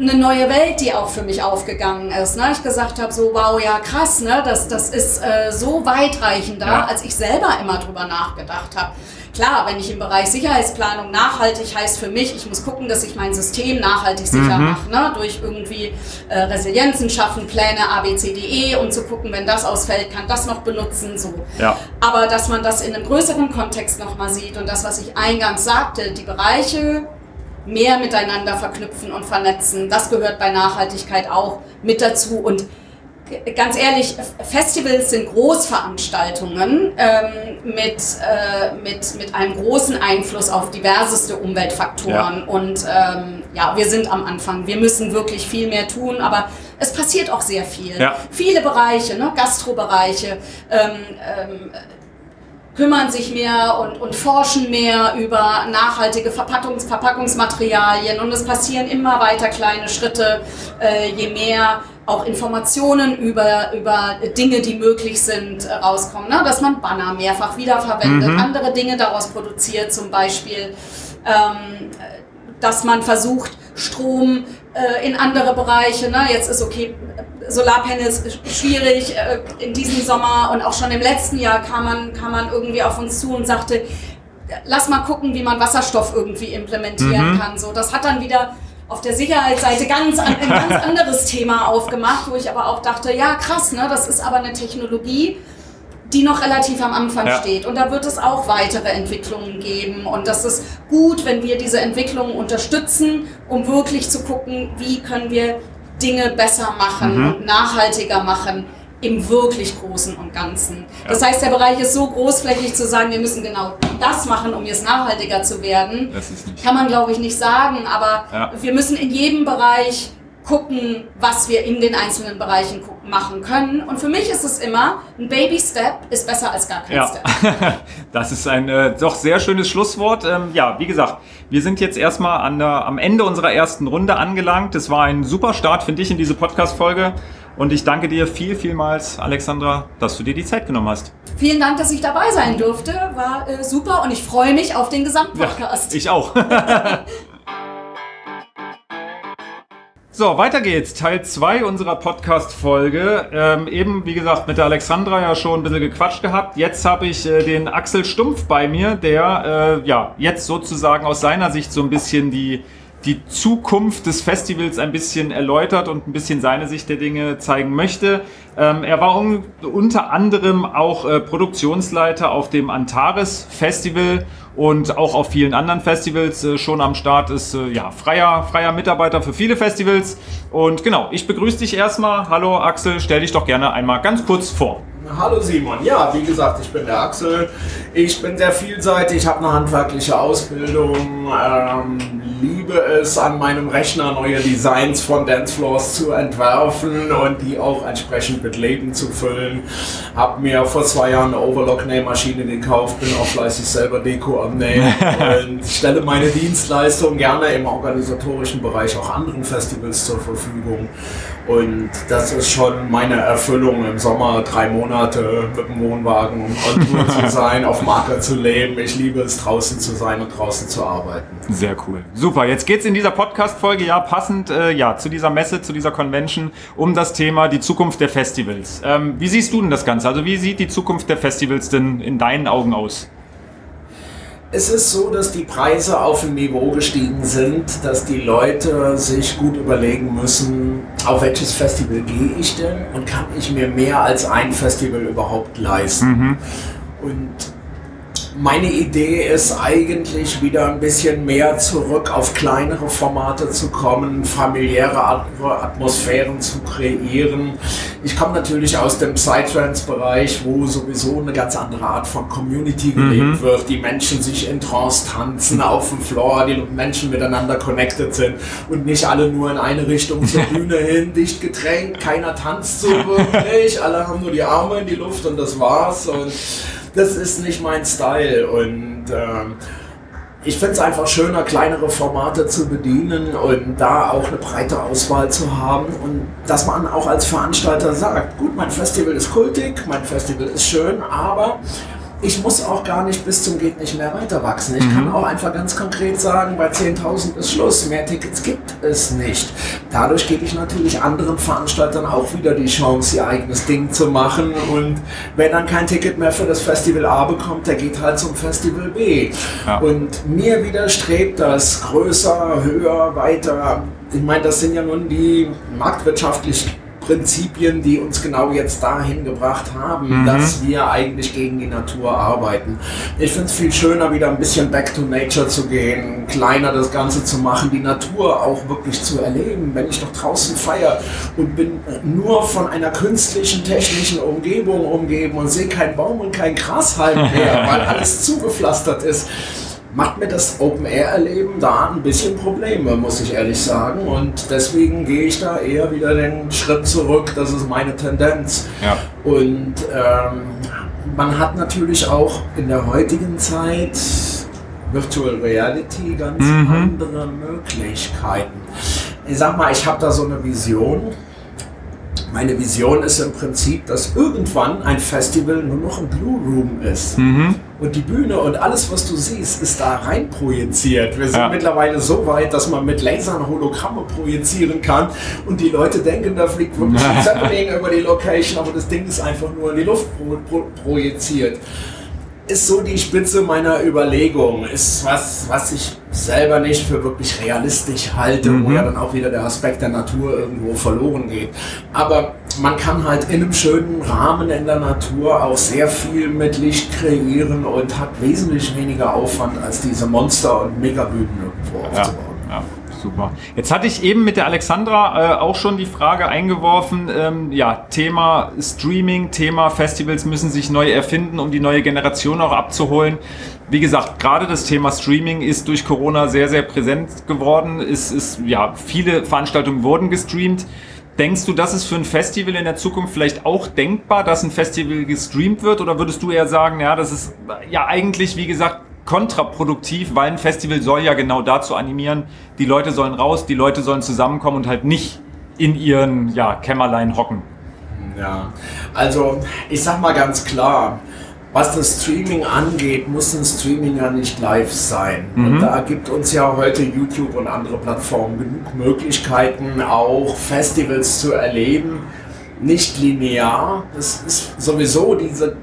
eine neue Welt, die auch für mich aufgegangen ist. Ne? Ich gesagt habe, so wow, ja krass, ne? das, das ist äh, so weitreichender, ja. als ich selber immer drüber nachgedacht habe. Klar, wenn ich im Bereich Sicherheitsplanung nachhaltig heißt für mich, ich muss gucken, dass ich mein System nachhaltig sicher mhm. mache, ne? durch irgendwie äh, Resilienzen schaffen, Pläne A, B, C, D, E, um zu gucken, wenn das ausfällt, kann das noch benutzen, so. Ja. Aber dass man das in einem größeren Kontext nochmal sieht und das, was ich eingangs sagte, die Bereiche mehr miteinander verknüpfen und vernetzen. Das gehört bei Nachhaltigkeit auch mit dazu. Und ganz ehrlich, Festivals sind Großveranstaltungen ähm, mit, äh, mit, mit einem großen Einfluss auf diverseste Umweltfaktoren. Ja. Und ähm, ja, wir sind am Anfang. Wir müssen wirklich viel mehr tun, aber es passiert auch sehr viel. Ja. Viele Bereiche, ne? Gastrobereiche. Ähm, ähm kümmern sich mehr und, und forschen mehr über nachhaltige Verpackungs Verpackungsmaterialien und es passieren immer weiter kleine Schritte, äh, je mehr auch Informationen über, über Dinge, die möglich sind, äh, rauskommen. Ne? Dass man Banner mehrfach wiederverwendet, mhm. andere Dinge daraus produziert, zum Beispiel, ähm, dass man versucht, Strom äh, in andere Bereiche. Ne? Jetzt ist okay, Solarpanels schwierig äh, in diesem Sommer und auch schon im letzten Jahr kam man, kam man irgendwie auf uns zu und sagte, lass mal gucken, wie man Wasserstoff irgendwie implementieren mhm. kann. So, das hat dann wieder auf der Sicherheitsseite ganz ein ganz anderes Thema aufgemacht, wo ich aber auch dachte, ja krass, ne, das ist aber eine Technologie, die noch relativ am Anfang ja. steht. Und da wird es auch weitere Entwicklungen geben. Und das ist gut, wenn wir diese Entwicklungen unterstützen, um wirklich zu gucken, wie können wir Dinge besser machen mhm. und nachhaltiger machen im wirklich Großen und Ganzen. Ja. Das heißt, der Bereich ist so großflächig zu sagen, wir müssen genau das machen, um jetzt nachhaltiger zu werden. Kann man, glaube ich, nicht sagen, aber ja. wir müssen in jedem Bereich gucken, was wir in den einzelnen Bereichen machen können. Und für mich ist es immer, ein Baby-Step ist besser als gar kein ja. Step. (laughs) das ist ein äh, doch sehr schönes Schlusswort. Ähm, ja, wie gesagt, wir sind jetzt erstmal an der, am Ende unserer ersten Runde angelangt. Es war ein super Start, finde ich, in diese Podcast-Folge. Und ich danke dir viel, vielmals, Alexandra, dass du dir die Zeit genommen hast. Vielen Dank, dass ich dabei sein durfte. War äh, super und ich freue mich auf den Gesamtpodcast. Ja, ich auch. (laughs) (laughs) So, weiter geht's. Teil 2 unserer Podcast-Folge. Ähm, eben, wie gesagt, mit der Alexandra ja schon ein bisschen gequatscht gehabt. Jetzt habe ich äh, den Axel Stumpf bei mir, der äh, ja jetzt sozusagen aus seiner Sicht so ein bisschen die die Zukunft des Festivals ein bisschen erläutert und ein bisschen seine Sicht der Dinge zeigen möchte. Ähm, er war un unter anderem auch äh, Produktionsleiter auf dem Antares Festival und auch auf vielen anderen Festivals. Äh, schon am Start ist äh, ja freier freier Mitarbeiter für viele Festivals. Und genau ich begrüße dich erstmal. Hallo Axel stell dich doch gerne einmal ganz kurz vor Hallo Simon, ja, wie gesagt, ich bin der Axel. Ich bin sehr vielseitig, habe eine handwerkliche Ausbildung, ähm, liebe es, an meinem Rechner neue Designs von Dancefloors zu entwerfen und die auch entsprechend mit Leben zu füllen. Habe mir vor zwei Jahren eine Overlock-Nähmaschine gekauft, bin auch fleißig selber Deko am Nähen (laughs) und stelle meine Dienstleistung gerne im organisatorischen Bereich auch anderen Festivals zur Verfügung. Und das ist schon meine Erfüllung im Sommer, drei Monate mit dem Wohnwagen on Tour zu (laughs) sein, auf Marker zu leben. Ich liebe es, draußen zu sein und draußen zu arbeiten. Sehr cool. Super. Jetzt geht es in dieser Podcast-Folge ja passend äh, ja, zu dieser Messe, zu dieser Convention um das Thema die Zukunft der Festivals. Ähm, wie siehst du denn das Ganze? Also wie sieht die Zukunft der Festivals denn in deinen Augen aus? Es ist so, dass die Preise auf ein Niveau gestiegen sind, dass die Leute sich gut überlegen müssen, auf welches Festival gehe ich denn und kann ich mir mehr als ein Festival überhaupt leisten. Mhm. Und meine Idee ist eigentlich wieder ein bisschen mehr zurück auf kleinere Formate zu kommen, familiäre Atmosphären zu kreieren. Ich komme natürlich aus dem Psytrance-Bereich, wo sowieso eine ganz andere Art von Community gelebt mhm. wird. Die Menschen sich in Trance tanzen auf dem Floor, die Menschen miteinander connected sind und nicht alle nur in eine Richtung zur (laughs) Bühne hin, dicht gedrängt, keiner tanzt so wirklich, (laughs) alle haben nur die Arme in die Luft und das war's. Und das ist nicht mein Style und ähm, ich finde es einfach schöner, kleinere Formate zu bedienen und da auch eine breite Auswahl zu haben und dass man auch als Veranstalter sagt, gut, mein Festival ist kultig, mein Festival ist schön, aber ich muss auch gar nicht bis zum geht nicht mehr weiter wachsen. Ich mhm. kann auch einfach ganz konkret sagen, bei 10.000 ist Schluss, mehr Tickets gibt es nicht. Dadurch gebe ich natürlich anderen Veranstaltern auch wieder die Chance, ihr eigenes Ding zu machen und wenn dann kein Ticket mehr für das Festival A bekommt, der geht halt zum Festival B. Ja. Und mir widerstrebt das größer, höher, weiter. Ich meine, das sind ja nun die marktwirtschaftlich Prinzipien, die uns genau jetzt dahin gebracht haben, mhm. dass wir eigentlich gegen die Natur arbeiten. Ich finde es viel schöner, wieder ein bisschen back to nature zu gehen, kleiner das Ganze zu machen, die Natur auch wirklich zu erleben. Wenn ich doch draußen feiere und bin nur von einer künstlichen, technischen Umgebung umgeben und sehe keinen Baum und kein Grashalm mehr, (laughs) weil alles zugepflastert ist macht mir das Open-Air-Erleben da ein bisschen Probleme, muss ich ehrlich sagen. Und deswegen gehe ich da eher wieder den Schritt zurück. Das ist meine Tendenz. Ja. Und ähm, man hat natürlich auch in der heutigen Zeit Virtual Reality ganz mhm. andere Möglichkeiten. Ich sag mal, ich habe da so eine Vision meine Vision ist im Prinzip, dass irgendwann ein Festival nur noch ein Blue Room ist. Mhm. Und die Bühne und alles, was du siehst, ist da rein projiziert. Wir sind ja. mittlerweile so weit, dass man mit Lasern Hologramme projizieren kann und die Leute denken, da fliegt wirklich ein (laughs) Zeppelin über die Location, aber das Ding ist einfach nur in die Luft pro pro projiziert ist so die Spitze meiner Überlegung. Ist was, was ich selber nicht für wirklich realistisch halte, mhm. wo ja dann auch wieder der Aspekt der Natur irgendwo verloren geht. Aber man kann halt in einem schönen Rahmen in der Natur auch sehr viel mit Licht kreieren und hat wesentlich weniger Aufwand als diese Monster- und Megabühnen irgendwo aufzubauen. Ja, ja. Super. Jetzt hatte ich eben mit der Alexandra äh, auch schon die Frage eingeworfen, ähm, ja, Thema Streaming, Thema Festivals müssen sich neu erfinden, um die neue Generation auch abzuholen. Wie gesagt, gerade das Thema Streaming ist durch Corona sehr, sehr präsent geworden. Es ist, ja, viele Veranstaltungen wurden gestreamt. Denkst du, das ist für ein Festival in der Zukunft vielleicht auch denkbar, dass ein Festival gestreamt wird? Oder würdest du eher sagen, ja, das ist ja eigentlich, wie gesagt, kontraproduktiv, weil ein Festival soll ja genau dazu animieren, die Leute sollen raus, die Leute sollen zusammenkommen und halt nicht in ihren ja, Kämmerlein hocken. Ja, also ich sag mal ganz klar, was das Streaming angeht, muss ein Streaming ja nicht live sein. Mhm. Und da gibt uns ja heute YouTube und andere Plattformen genug Möglichkeiten, auch Festivals zu erleben. Nicht linear. Das ist sowieso diese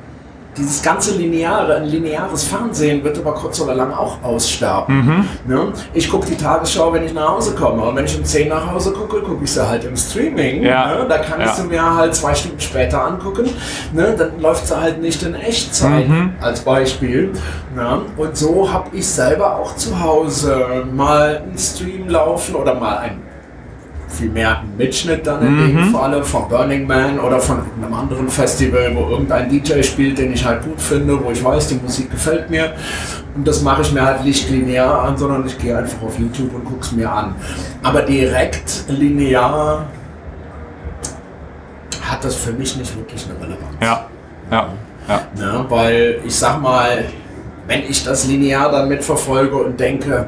dieses ganze lineare, ein lineares Fernsehen wird aber kurz oder lang auch aussterben. Mhm. Ne? Ich gucke die Tagesschau, wenn ich nach Hause komme. Und wenn ich um 10 nach Hause gucke, gucke ich sie halt im Streaming. Ja. Ne? Da kann ich sie mir halt zwei Stunden später angucken. Ne? Dann läuft sie halt nicht in Echtzeit mhm. als Beispiel. Ne? Und so habe ich selber auch zu Hause mal einen Stream laufen oder mal ein vielmehr ein Mitschnitt dann in mhm. dem Falle von Burning Man oder von einem anderen Festival, wo irgendein DJ spielt, den ich halt gut finde, wo ich weiß, die Musik gefällt mir. Und das mache ich mir halt nicht linear an, sondern ich gehe einfach auf YouTube und gucke es mir an. Aber direkt linear hat das für mich nicht wirklich eine Relevanz. Ja, ja, ja. ja weil ich sag mal, wenn ich das linear dann mitverfolge und denke,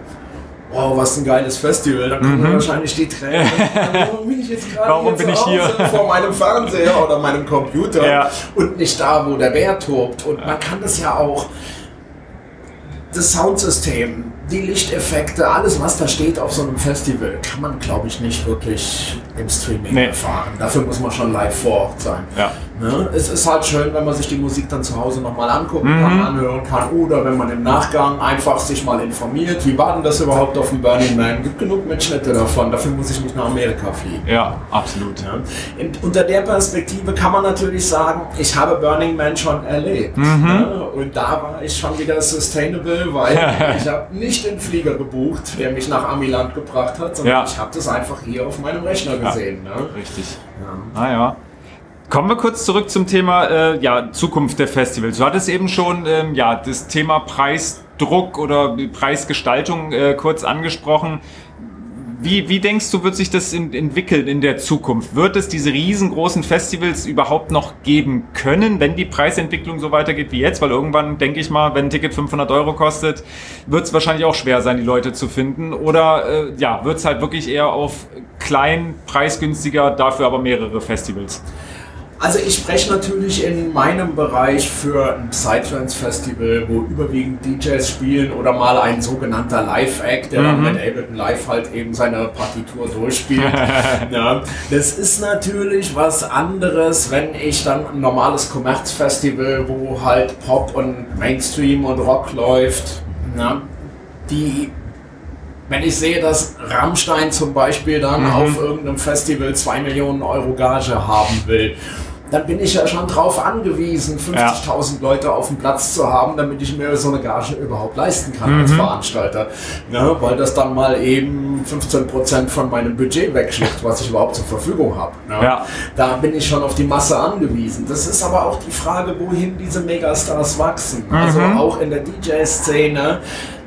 wow, was ein geiles Festival, dann kommen mhm. wahrscheinlich die Tränen. Warum (laughs) bin ich jetzt gerade Warum bin ich hier? vor meinem Fernseher oder meinem Computer ja. und nicht da, wo der Bär tobt. Und man kann das ja auch, das Soundsystem, die Lichteffekte, alles was da steht auf so einem Festival, kann man glaube ich nicht wirklich im Streaming nee. erfahren. Dafür muss man schon live vor Ort sein. Ja. Ne? Es ist halt schön, wenn man sich die Musik dann zu Hause nochmal angucken mhm. kann, anhören kann oder wenn man im Nachgang einfach sich mal informiert, wie war denn das überhaupt auf dem Burning Man? Gibt genug Mitschnitte davon, dafür muss ich nicht nach Amerika fliegen. Ja, absolut. Ja? Und unter der Perspektive kann man natürlich sagen, ich habe Burning Man schon erlebt. Mhm. Ne? Und da war ich schon wieder sustainable, weil (laughs) ich habe nicht den Flieger gebucht, der mich nach Amiland gebracht hat, sondern ja. ich habe das einfach hier auf meinem Rechner gesehen. Ja, ne? Richtig. Ja. Ah ja. Kommen wir kurz zurück zum Thema äh, ja, Zukunft der Festivals. Du hattest eben schon ähm, ja, das Thema Preisdruck oder Preisgestaltung äh, kurz angesprochen. Wie, wie denkst du, wird sich das in, entwickeln in der Zukunft? Wird es diese riesengroßen Festivals überhaupt noch geben können, wenn die Preisentwicklung so weitergeht wie jetzt? Weil irgendwann, denke ich mal, wenn ein Ticket 500 Euro kostet, wird es wahrscheinlich auch schwer sein, die Leute zu finden. Oder äh, ja, wird es halt wirklich eher auf klein, preisgünstiger, dafür aber mehrere Festivals? Also ich spreche natürlich in meinem Bereich für ein Psytrance-Festival, wo überwiegend DJs spielen oder mal ein sogenannter Live-Act, der mhm. dann mit Ableton Live halt eben seine Partitur durchspielt. (laughs) ja, das ist natürlich was anderes, wenn ich dann ein normales Kommerzfestival, wo halt Pop und Mainstream und Rock läuft, ja, die wenn ich sehe, dass Rammstein zum Beispiel dann mhm. auf irgendeinem Festival 2 Millionen Euro Gage haben will dann bin ich ja schon drauf angewiesen, 50.000 ja. Leute auf dem Platz zu haben, damit ich mir so eine Gage überhaupt leisten kann mhm. als Veranstalter. Ja, weil das dann mal eben 15% von meinem Budget wegschluckt, was ich überhaupt zur Verfügung habe. Ja. ja. Da bin ich schon auf die Masse angewiesen. Das ist aber auch die Frage, wohin diese Megastars wachsen. Also mhm. Also auch in der DJ-Szene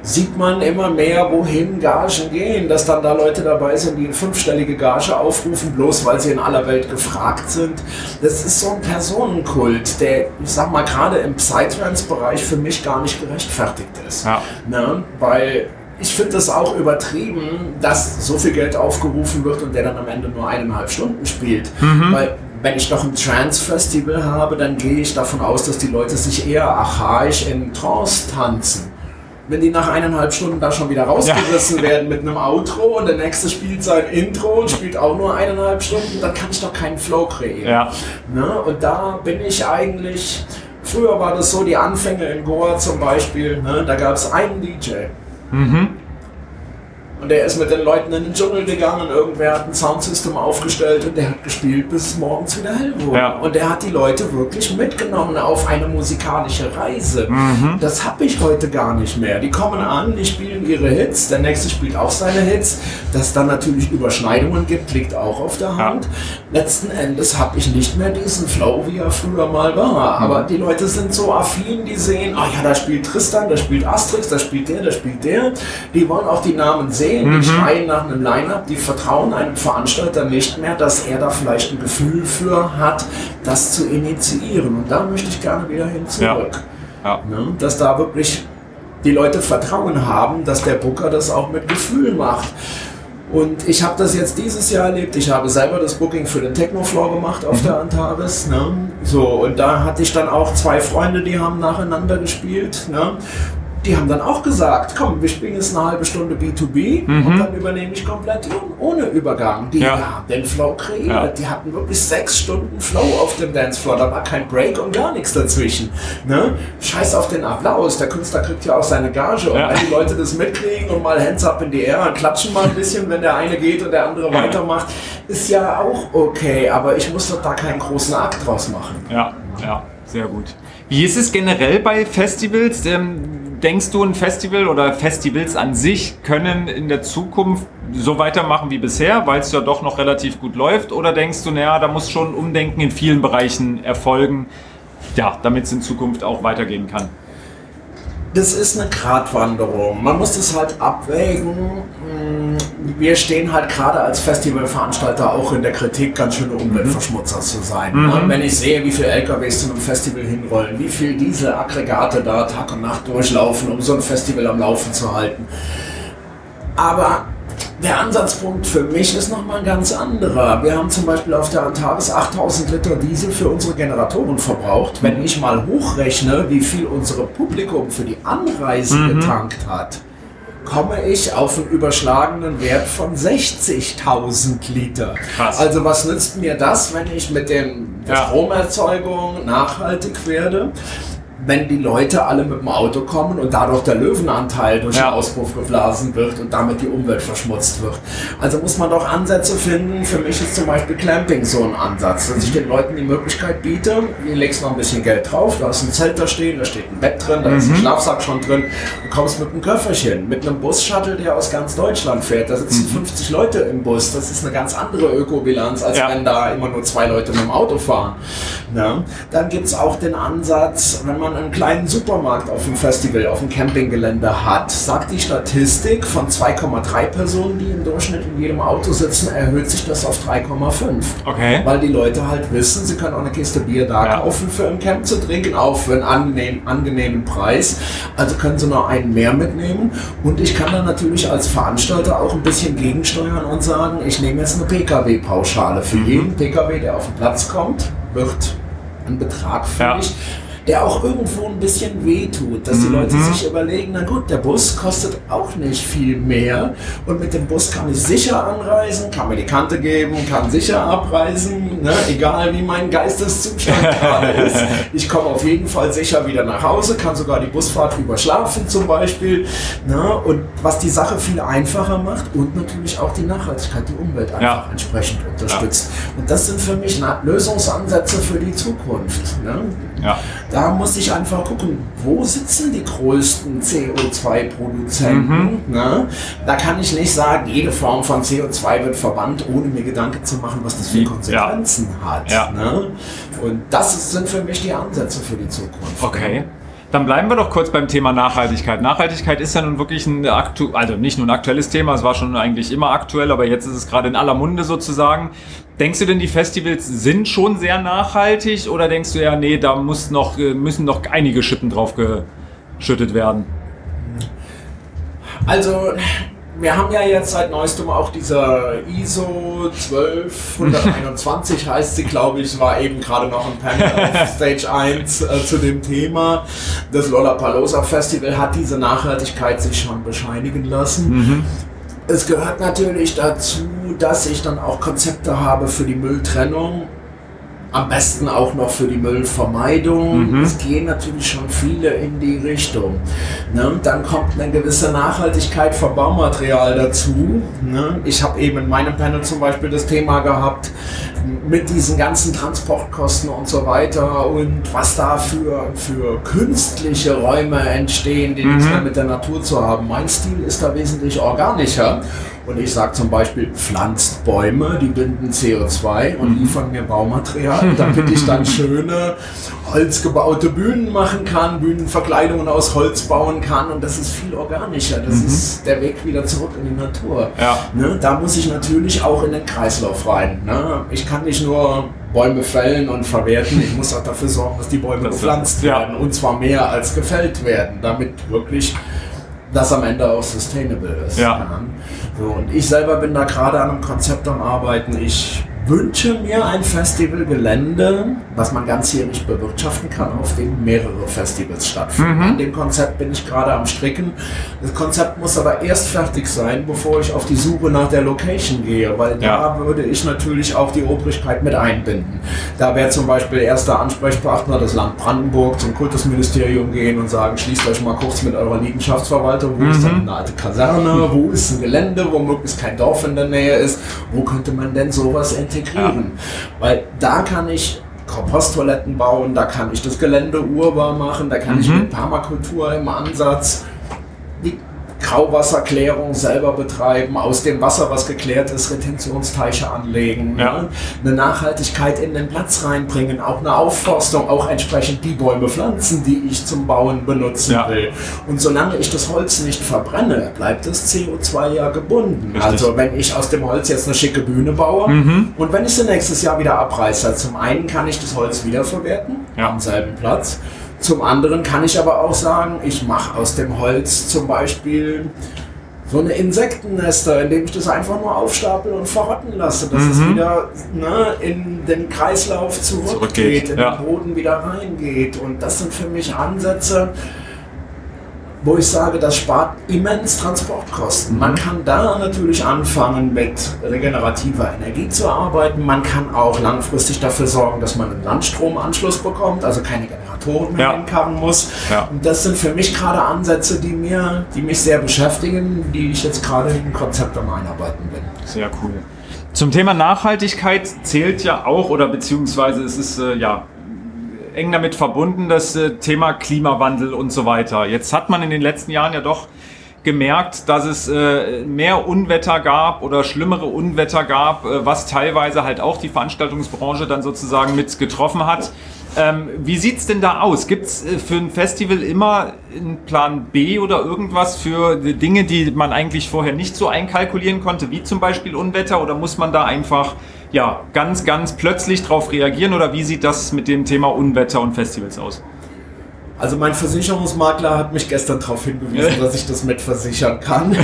sieht man immer mehr, wohin Gagen gehen, dass dann da Leute dabei sind, die eine fünfstellige Gage aufrufen, bloß weil sie in aller Welt gefragt sind. Das ist so ein Personenkult, der, ich sag mal, gerade im Psytrance-Bereich für mich gar nicht gerechtfertigt ist. Ja. Ne? Weil ich finde das auch übertrieben, dass so viel Geld aufgerufen wird und der dann am Ende nur eineinhalb Stunden spielt. Mhm. Weil wenn ich doch ein Trance-Festival habe, dann gehe ich davon aus, dass die Leute sich eher archaisch in Trance tanzen wenn die nach eineinhalb Stunden da schon wieder rausgerissen ja. werden mit einem Outro und der nächste spielt sein Intro und spielt auch nur eineinhalb Stunden, dann kann ich doch keinen Flow kreieren. Ja. Ne? Und da bin ich eigentlich, früher war das so, die Anfänge in Goa zum Beispiel, ne? da gab es einen DJ. Mhm. Und der ist mit den Leuten in den Dschungel gegangen, irgendwer hat ein Soundsystem aufgestellt und der hat gespielt, bis es morgens wieder hell wurde. Ja. Und der hat die Leute wirklich mitgenommen auf eine musikalische Reise. Mhm. Das habe ich heute gar nicht mehr. Die kommen an, die spielen ihre Hits, der nächste spielt auch seine Hits. Dass dann natürlich Überschneidungen gibt, liegt auch auf der Hand. Ja. Letzten Endes habe ich nicht mehr diesen Flow, wie er früher mal war. Mhm. Aber die Leute sind so affin, die sehen, oh ja, da spielt Tristan, da spielt Asterix, da spielt der, da spielt der. Die wollen auch die Namen sehen sehen, die mhm. schreien nach einem Line-Up, die vertrauen einem Veranstalter nicht mehr, dass er da vielleicht ein Gefühl für hat, das zu initiieren. Und da möchte ich gerne wieder hin zurück. Ja. Ja. Ne? Dass da wirklich die Leute Vertrauen haben, dass der Booker das auch mit Gefühl macht. Und ich habe das jetzt dieses Jahr erlebt. Ich habe selber das Booking für den Technofloor gemacht auf mhm. der Antares. Ne? So, und da hatte ich dann auch zwei Freunde, die haben nacheinander gespielt. Ne? Die haben dann auch gesagt, komm, wir spielen jetzt eine halbe Stunde B2B mhm. und dann übernehme ich komplett ohne Übergang. Die ja. haben den Flow kreiert. Ja. Die hatten wirklich sechs Stunden Flow auf dem Dancefloor. Da war kein Break und gar nichts dazwischen. Ne? Scheiß auf den Applaus. Der Künstler kriegt ja auch seine Gage. Und ja. wenn die Leute das mitkriegen und mal Hands up in die Air und klatschen mal ein bisschen, wenn der eine geht und der andere weitermacht, ist ja auch okay. Aber ich muss doch da keinen großen Akt draus machen. Ja, ja, sehr gut. Wie ist es generell bei Festivals? Ähm, denkst du, ein Festival oder Festivals an sich können in der Zukunft so weitermachen wie bisher, weil es ja doch noch relativ gut läuft? Oder denkst du, naja, da muss schon Umdenken in vielen Bereichen erfolgen, ja, damit es in Zukunft auch weitergehen kann? Das ist eine Gratwanderung. Man muss das halt abwägen. Hm, wir stehen halt gerade als Festivalveranstalter auch in der Kritik, ganz schöne Umweltverschmutzer zu sein. Mhm. Wenn ich sehe, wie viele LKWs zu einem Festival hinrollen, wie viele Dieselaggregate da Tag und Nacht durchlaufen, um so ein Festival am Laufen zu halten. Aber der Ansatzpunkt für mich ist nochmal ein ganz anderer. Wir haben zum Beispiel auf der Antares 8000 Liter Diesel für unsere Generatoren verbraucht. Wenn ich mal hochrechne, wie viel unsere Publikum für die Anreise mhm. getankt hat, komme ich auf einen überschlagenen Wert von 60.000 Liter. Krass. Also was nützt mir das, wenn ich mit der ja. Stromerzeugung nachhaltig werde? Wenn die Leute alle mit dem Auto kommen und dadurch der Löwenanteil durch ja. den Auspuff geblasen wird und damit die Umwelt verschmutzt wird. Also muss man doch Ansätze finden. Für mich ist zum Beispiel Clamping so ein Ansatz, dass ich den Leuten die Möglichkeit biete, ihr legst noch ein bisschen Geld drauf, da ist ein Zelt da stehen, da steht ein Bett drin, da mhm. ist ein mhm. Schlafsack schon drin, du kommst mit einem Köfferchen, mit einem Bus-Shuttle, der aus ganz Deutschland fährt, da sitzen mhm. 50 Leute im Bus, das ist eine ganz andere Ökobilanz, als ja. wenn da immer nur zwei Leute mit dem Auto fahren. Ja. Dann gibt es auch den Ansatz, wenn man man einen kleinen Supermarkt auf dem Festival, auf dem Campinggelände hat, sagt die Statistik von 2,3 Personen, die im Durchschnitt in jedem Auto sitzen, erhöht sich das auf 3,5. Okay. Weil die Leute halt wissen, sie können auch eine Kiste Bier da ja. kaufen für im Camp zu trinken, auch für einen angenehm, angenehmen Preis. Also können sie noch einen mehr mitnehmen. Und ich kann dann natürlich als Veranstalter auch ein bisschen gegensteuern und sagen, ich nehme jetzt eine Pkw-Pauschale. Für mhm. jeden Pkw, der auf den Platz kommt, wird ein Betrag fällig. Ja der auch irgendwo ein bisschen wehtut, dass die mhm. Leute sich überlegen, na gut, der Bus kostet auch nicht viel mehr und mit dem Bus kann ich sicher anreisen, kann mir die Kante geben, kann sicher abreisen, ne? egal wie mein Geisteszustand (laughs) gerade ist. Ich komme auf jeden Fall sicher wieder nach Hause, kann sogar die Busfahrt überschlafen zum Beispiel. Ne? Und was die Sache viel einfacher macht und natürlich auch die Nachhaltigkeit, die Umwelt einfach ja. entsprechend unterstützt. Ja. Und das sind für mich Lösungsansätze für die Zukunft. Ne? Ja. Da muss ich einfach gucken, wo sitzen die größten CO2-Produzenten. Mhm. Ne? Da kann ich nicht sagen, jede Form von CO2 wird verbannt, ohne mir Gedanken zu machen, was das für Konsequenzen ja. hat. Ja. Ne? Und das sind für mich die Ansätze für die Zukunft. Okay. Dann bleiben wir doch kurz beim Thema Nachhaltigkeit. Nachhaltigkeit ist ja nun wirklich ein aktu also nicht nur ein aktuelles Thema, es war schon eigentlich immer aktuell, aber jetzt ist es gerade in aller Munde sozusagen. Denkst du denn, die Festivals sind schon sehr nachhaltig oder denkst du ja, nee, da muss noch, müssen noch einige Schippen drauf geschüttet werden? Also, wir haben ja jetzt seit neuestem auch dieser ISO 12121 heißt sie, glaube ich, war eben gerade noch ein Panel (laughs) auf Stage 1 äh, zu dem Thema. Das Lollapalooza Festival hat diese Nachhaltigkeit sich schon bescheinigen lassen. Mhm. Es gehört natürlich dazu, dass ich dann auch Konzepte habe für die Mülltrennung. Am besten auch noch für die Müllvermeidung. Mhm. Es gehen natürlich schon viele in die Richtung. Ne? Dann kommt eine gewisse Nachhaltigkeit von Baumaterial dazu. Ne? Ich habe eben in meinem Panel zum Beispiel das Thema gehabt, mit diesen ganzen Transportkosten und so weiter und was da für, für künstliche Räume entstehen, die mhm. nichts mehr mit der Natur zu haben. Mein Stil ist da wesentlich organischer und ich sage zum Beispiel, pflanzt Bäume, die binden CO2 und mhm. liefern mir Baumaterial, (laughs) damit ich dann schöne holzgebaute Bühnen machen kann, Bühnenverkleidungen aus Holz bauen kann und das ist viel organischer. Das mhm. ist der Weg wieder zurück in die Natur. Ja. Ne? Da muss ich natürlich auch in den Kreislauf rein. Ne? Ich kann nicht nur Bäume fällen und verwerten, ich muss auch dafür sorgen, dass die Bäume das gepflanzt ja. werden und zwar mehr als gefällt werden, damit wirklich das am Ende auch sustainable ist. Ja. So, und ich selber bin da gerade an einem Konzept am Arbeiten. Ich wünsche mir ein Festivalgelände, was man ganzjährig bewirtschaften kann, auf dem mehrere Festivals stattfinden. Mhm. An dem Konzept bin ich gerade am Stricken. Das Konzept muss aber erst fertig sein, bevor ich auf die Suche nach der Location gehe, weil ja. da würde ich natürlich auch die Obrigkeit mit einbinden. Da wäre zum Beispiel erster Ansprechpartner das Land Brandenburg zum Kultusministerium gehen und sagen, schließt euch mal kurz mit eurer Liegenschaftsverwaltung, wo mhm. ist denn eine alte Kaserne, wo ist ein Gelände, wo möglichst kein Dorf in der Nähe ist, wo könnte man denn sowas entwickeln? Integrieren. Ja. Weil da kann ich Komposttoiletten bauen, da kann ich das Gelände urbar machen, da kann mhm. ich mit Permakultur im Ansatz die Grauwasserklärung selber betreiben, aus dem Wasser, was geklärt ist, Retentionsteiche anlegen, ja. ne? eine Nachhaltigkeit in den Platz reinbringen, auch eine Aufforstung, auch entsprechend die Bäume pflanzen, die ich zum Bauen benutzen ja. will. Und solange ich das Holz nicht verbrenne, bleibt das CO2 ja gebunden. Richtig. Also wenn ich aus dem Holz jetzt eine schicke Bühne baue mhm. und wenn ich sie nächstes Jahr wieder abreiße, zum einen kann ich das Holz wiederverwerten ja. am selben Platz zum anderen kann ich aber auch sagen, ich mache aus dem Holz zum Beispiel so eine Insektennester, indem ich das einfach nur aufstapel und verrotten lasse, dass mhm. es wieder ne, in den Kreislauf zurückgeht, zurückgeht in ja. den Boden wieder reingeht. Und das sind für mich Ansätze, wo ich sage, das spart immens Transportkosten. Man kann da natürlich anfangen, mit regenerativer Energie zu arbeiten. Man kann auch langfristig dafür sorgen, dass man einen Landstromanschluss bekommt, also keine Mehr ja. hinkarren muss. Ja. Und das sind für mich gerade Ansätze, die, mir, die mich sehr beschäftigen, die ich jetzt gerade in ein Konzept am Einarbeiten bin. Sehr cool. Zum Thema Nachhaltigkeit zählt ja auch, oder beziehungsweise es ist äh, ja eng damit verbunden, das äh, Thema Klimawandel und so weiter. Jetzt hat man in den letzten Jahren ja doch gemerkt, dass es äh, mehr Unwetter gab oder schlimmere Unwetter gab, äh, was teilweise halt auch die Veranstaltungsbranche dann sozusagen mit getroffen hat. Ähm, wie sieht's denn da aus? Gibt's äh, für ein Festival immer einen Plan B oder irgendwas für Dinge, die man eigentlich vorher nicht so einkalkulieren konnte, wie zum Beispiel Unwetter? Oder muss man da einfach ja, ganz, ganz plötzlich darauf reagieren? Oder wie sieht das mit dem Thema Unwetter und Festivals aus? Also mein Versicherungsmakler hat mich gestern darauf hingewiesen, dass ich das mitversichern kann.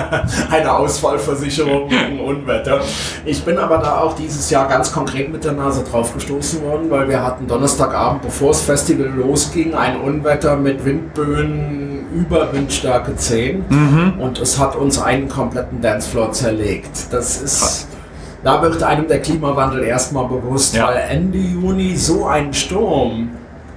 (laughs) Eine Ausfallversicherung gegen Unwetter. Ich bin aber da auch dieses Jahr ganz konkret mit der Nase drauf gestoßen worden, weil wir hatten Donnerstagabend, bevor das Festival losging, ein Unwetter mit Windböen über Windstärke 10 mhm. und es hat uns einen kompletten Dancefloor zerlegt. Das ist... Krass. Da wird einem der Klimawandel erstmal bewusst, ja. weil Ende Juni so ein Sturm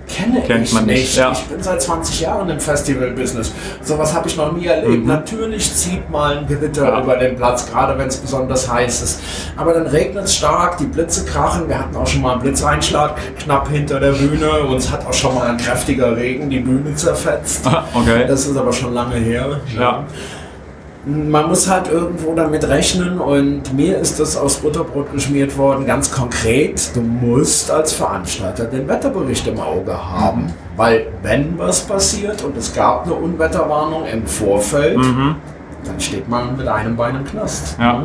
kenne Kennt ich man nicht. nicht. Ja. Ich bin seit 20 Jahren im Festival-Business. Sowas habe ich noch nie erlebt. Mhm. Natürlich zieht mal ein Gewitter ja. über den Platz, gerade wenn es besonders heiß ist. Aber dann regnet es stark, die Blitze krachen. Wir hatten auch schon mal einen Blitzeinschlag knapp hinter der Bühne und es hat auch schon mal ein kräftiger Regen die Bühne zerfetzt. okay. Das ist aber schon lange her. Ja man muss halt irgendwo damit rechnen und mir ist das aus Butterbrot geschmiert worden, ganz konkret, du musst als Veranstalter den Wetterbericht im Auge haben, weil wenn was passiert und es gab eine Unwetterwarnung im Vorfeld, mhm. dann steht man mit einem Bein im Knast. Ja.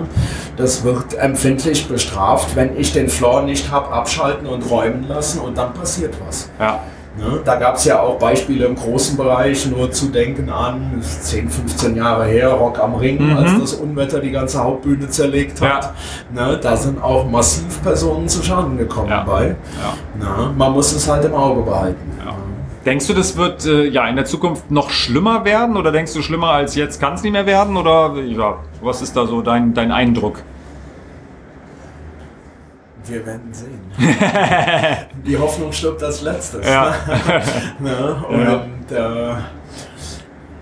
Das wird empfindlich bestraft, wenn ich den Floor nicht habe abschalten und räumen lassen und dann passiert was. Ja. Ne? Da gab es ja auch Beispiele im großen Bereich, nur zu denken an 10, 15 Jahre her, Rock am Ring, mhm. als das Unwetter die ganze Hauptbühne zerlegt hat. Ja. Ne? Da sind auch massiv Personen zu Schaden gekommen ja. bei. Ja. Ne? Man muss es halt im Auge behalten. Denkst du, das wird äh, ja in der Zukunft noch schlimmer werden oder denkst du, schlimmer als jetzt kann es nicht mehr werden? Oder ja, was ist da so dein, dein Eindruck? Wir werden sehen. (laughs) Die Hoffnung stirbt als letztes. Ja. ne? (laughs) (laughs) Und ja. äh,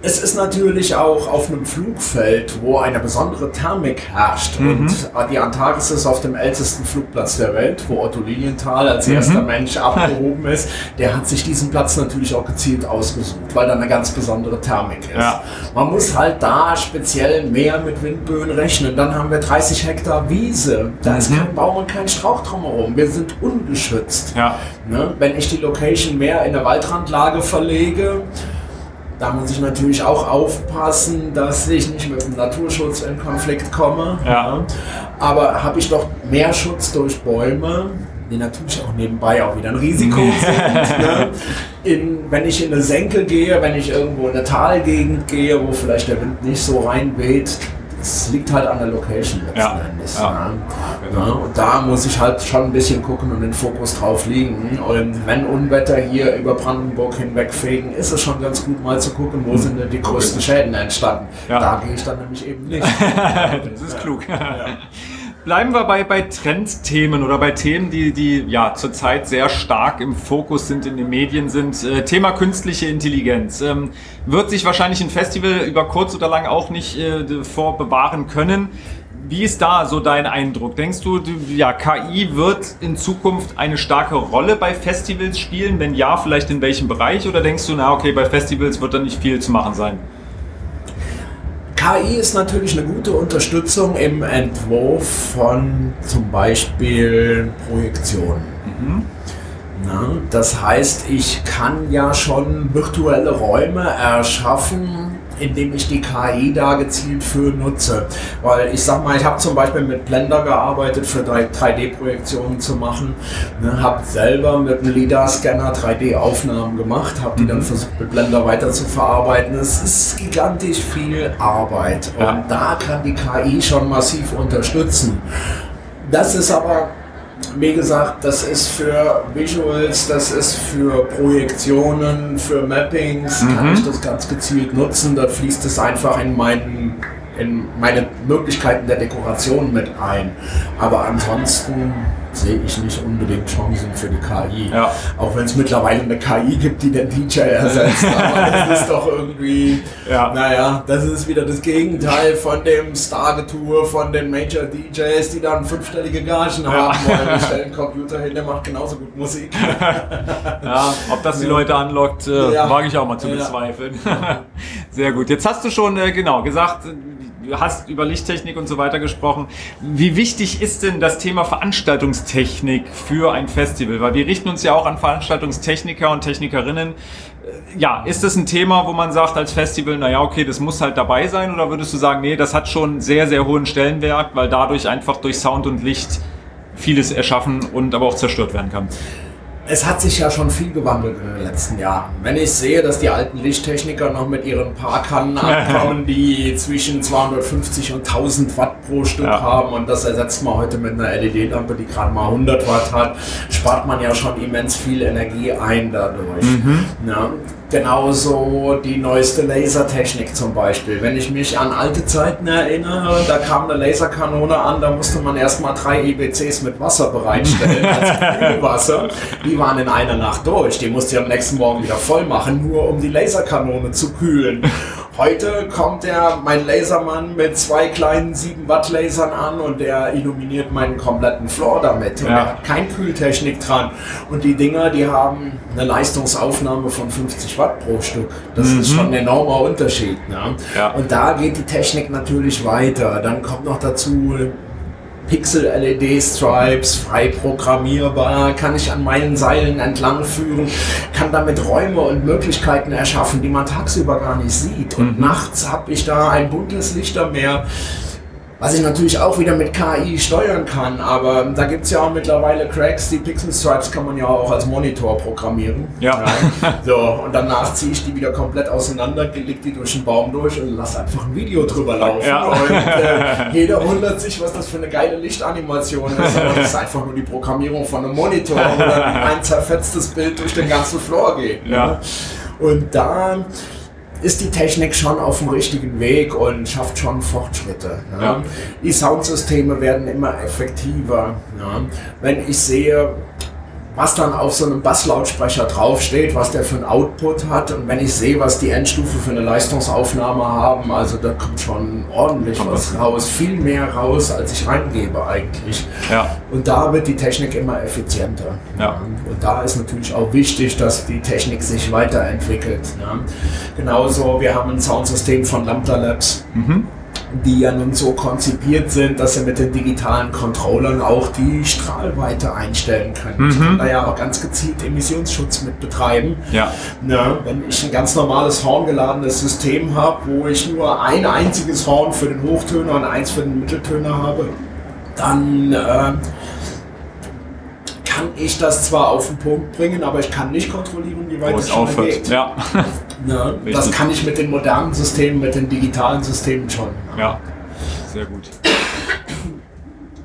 es ist natürlich auch auf einem Flugfeld, wo eine besondere Thermik herrscht. Mhm. Und die Antarktis ist auf dem ältesten Flugplatz der Welt, wo Otto Lilienthal als mhm. erster Mensch (laughs) abgehoben ist. Der hat sich diesen Platz natürlich auch gezielt ausgesucht, weil da eine ganz besondere Thermik ist. Ja. Man muss halt da speziell mehr mit Windböen rechnen. Dann haben wir 30 Hektar Wiese. Da mhm. ist kein Baum und kein Strauch drumherum. Wir sind ungeschützt. Ja. Ne? Wenn ich die Location mehr in der Waldrandlage verlege, da muss ich natürlich auch aufpassen, dass ich nicht mit dem Naturschutz in Konflikt komme. Ja. Aber habe ich doch mehr Schutz durch Bäume, die natürlich auch nebenbei auch wieder ein Risiko sind. ne? (laughs) in, wenn ich in eine Senke gehe, wenn ich irgendwo in eine Talgegend gehe, wo vielleicht der Wind nicht so reinweht, es liegt halt an der Location letzten Ja. Endes. Ja. Ja. Genau. Ja, und da muss ich halt schon ein bisschen gucken und den Fokus drauf legen. Und wenn Unwetter hier über Brandenburg hinwegfegen, ist es schon ganz gut mal zu gucken, wo sind denn die größten Schäden entstanden. Da gehe ich dann nämlich eben (laughs) nicht. das ist klug. (laughs) Bleiben wir bei, bei Trendthemen oder bei Themen, die, die ja zurzeit sehr stark im Fokus sind, in den Medien sind. Äh, Thema künstliche Intelligenz. Ähm, wird sich wahrscheinlich ein Festival über kurz oder lang auch nicht äh, vorbewahren können. Wie ist da so dein Eindruck? Denkst du, ja, KI wird in Zukunft eine starke Rolle bei Festivals spielen? Wenn ja, vielleicht in welchem Bereich? Oder denkst du, na okay, bei Festivals wird da nicht viel zu machen sein? KI ist natürlich eine gute Unterstützung im Entwurf von zum Beispiel Projektionen. Na, das heißt, ich kann ja schon virtuelle Räume erschaffen, indem ich die KI da gezielt für nutze. Weil ich sag mal, ich habe zum Beispiel mit Blender gearbeitet, für 3D-Projektionen zu machen. Ne, habe selber mit einem LIDAR-Scanner 3D-Aufnahmen gemacht, habe die dann versucht mit Blender weiter zu verarbeiten. Es ist gigantisch viel Arbeit und Ja. da kann die KI schon massiv unterstützen. Das ist aber, wie gesagt, das ist für Visuals, das ist für Projektionen, für Mappings, kann ich das ganz gezielt nutzen. Da fließt es einfach in meinen in meine Möglichkeiten der Dekoration mit ein. Aber ansonsten sehe ich nicht unbedingt Chancen für die KI. Ja. Auch wenn es mittlerweile eine KI gibt, die den DJ ersetzt. Aber (laughs) das ist doch irgendwie, Ja. naja, das ist wieder das Gegenteil von dem Star-Getue von den Major DJs, die dann fünfstellige Gagen haben wollen. Die stellen einen Computer hin, der macht genauso gut Musik. (laughs) Ja, ob das die Leute anlockt, äh, Ja. wage ich auch mal zu Ja. bezweifeln. (laughs) Sehr gut. Jetzt hast du schon äh, genau gesagt, du hast über Lichttechnik und so weiter gesprochen. Wie wichtig ist denn das Thema Veranstaltungstechnik für ein Festival? Weil wir richten uns ja auch an Veranstaltungstechniker und Technikerinnen. Ja, ist das ein Thema, wo man sagt als Festival, naja, okay, das muss halt dabei sein? Oder würdest du sagen, nee, das hat schon sehr, sehr hohen Stellenwert, weil dadurch einfach durch Sound und Licht vieles erschaffen und aber auch zerstört werden kann? Es hat sich ja schon viel gewandelt in den letzten Jahren. Wenn ich sehe, dass die alten Lichttechniker noch mit ihren Parkannen ankommen, (laughs) die zwischen 250 und 1000 Watt pro Stück Ja. haben und das ersetzt man heute mit einer LED-Lampe, die gerade mal 100 Watt hat, spart man ja schon immens viel Energie ein dadurch. Ja. Genauso die neueste Lasertechnik zum Beispiel. Wenn ich mich an alte Zeiten erinnere, da kam eine Laserkanone an, da musste man erstmal drei EBCs mit Wasser bereitstellen als (laughs) Kühlwasser. Die waren in einer Nacht durch. Die musste ich am nächsten Morgen wieder voll machen, nur um die Laserkanone zu kühlen. Heute kommt der, mein Lasermann mit zwei kleinen 7 Watt Lasern an und der illuminiert meinen kompletten Floor damit. Und Ja. er hat kein Kühltechnik dran. Und die Dinger, die haben eine Leistungsaufnahme von 50 Watt pro Stück. Das ist schon ein enormer Unterschied. Ne? Ja. Und da geht die Technik natürlich weiter. Dann kommt noch dazu Pixel-LED-Stripes, frei programmierbar, kann ich an meinen Seilen entlang führen, kann damit Räume und Möglichkeiten erschaffen, die man tagsüber gar nicht sieht. Und nachts habe ich da ein buntes Lichtermeer, was ich natürlich auch wieder mit KI steuern kann, aber da gibt es ja auch mittlerweile Cracks, die Pixel Stripes kann man ja auch als Monitor programmieren. Ja. So, und danach ziehe ich die wieder komplett auseinander, leg die durch den Baum durch und lasse einfach ein Video drüber laufen. Ja. Und äh, jeder wundert sich, was das für eine geile Lichtanimation ist. Aber das ist einfach nur die Programmierung von einem Monitor, wo dann ein zerfetztes Bild durch den ganzen Floor geht. ne? Ja. Und da ist die Technik schon auf dem richtigen Weg und schafft schon Fortschritte. Ne? Ja. Die Soundsysteme werden immer effektiver. Wenn ich sehe, was dann auf so einem Basslautsprecher draufsteht, was der für einen Output hat und wenn ich sehe, was die Endstufe für eine Leistungsaufnahme haben, also da kommt schon ordentlich Kommt was raus, viel mehr raus, als ich reingebe eigentlich. Ja. Und da wird die Technik immer effizienter. Ja. Und da ist natürlich auch wichtig, dass die Technik sich weiterentwickelt. Ne? Genauso, wir haben ein Soundsystem von Lambda Labs, die ja nun so konzipiert sind, dass sie mit den digitalen Controllern auch die Strahlweite einstellen können. Ich kann da ja auch ganz gezielt Emissionsschutz mit betreiben. Ja. Ne, wenn ich ein ganz normales horngeladenes System habe, wo ich nur ein einziges Horn für den Hochtöner und eins für den Mitteltöner habe, dann äh, kann ich das zwar auf den Punkt bringen, aber ich kann nicht kontrollieren, wie weit es aufhört. geht. Ja. (laughs) Ne, das kann ich mit den modernen Systemen, mit den digitalen Systemen schon. ja. Sehr gut.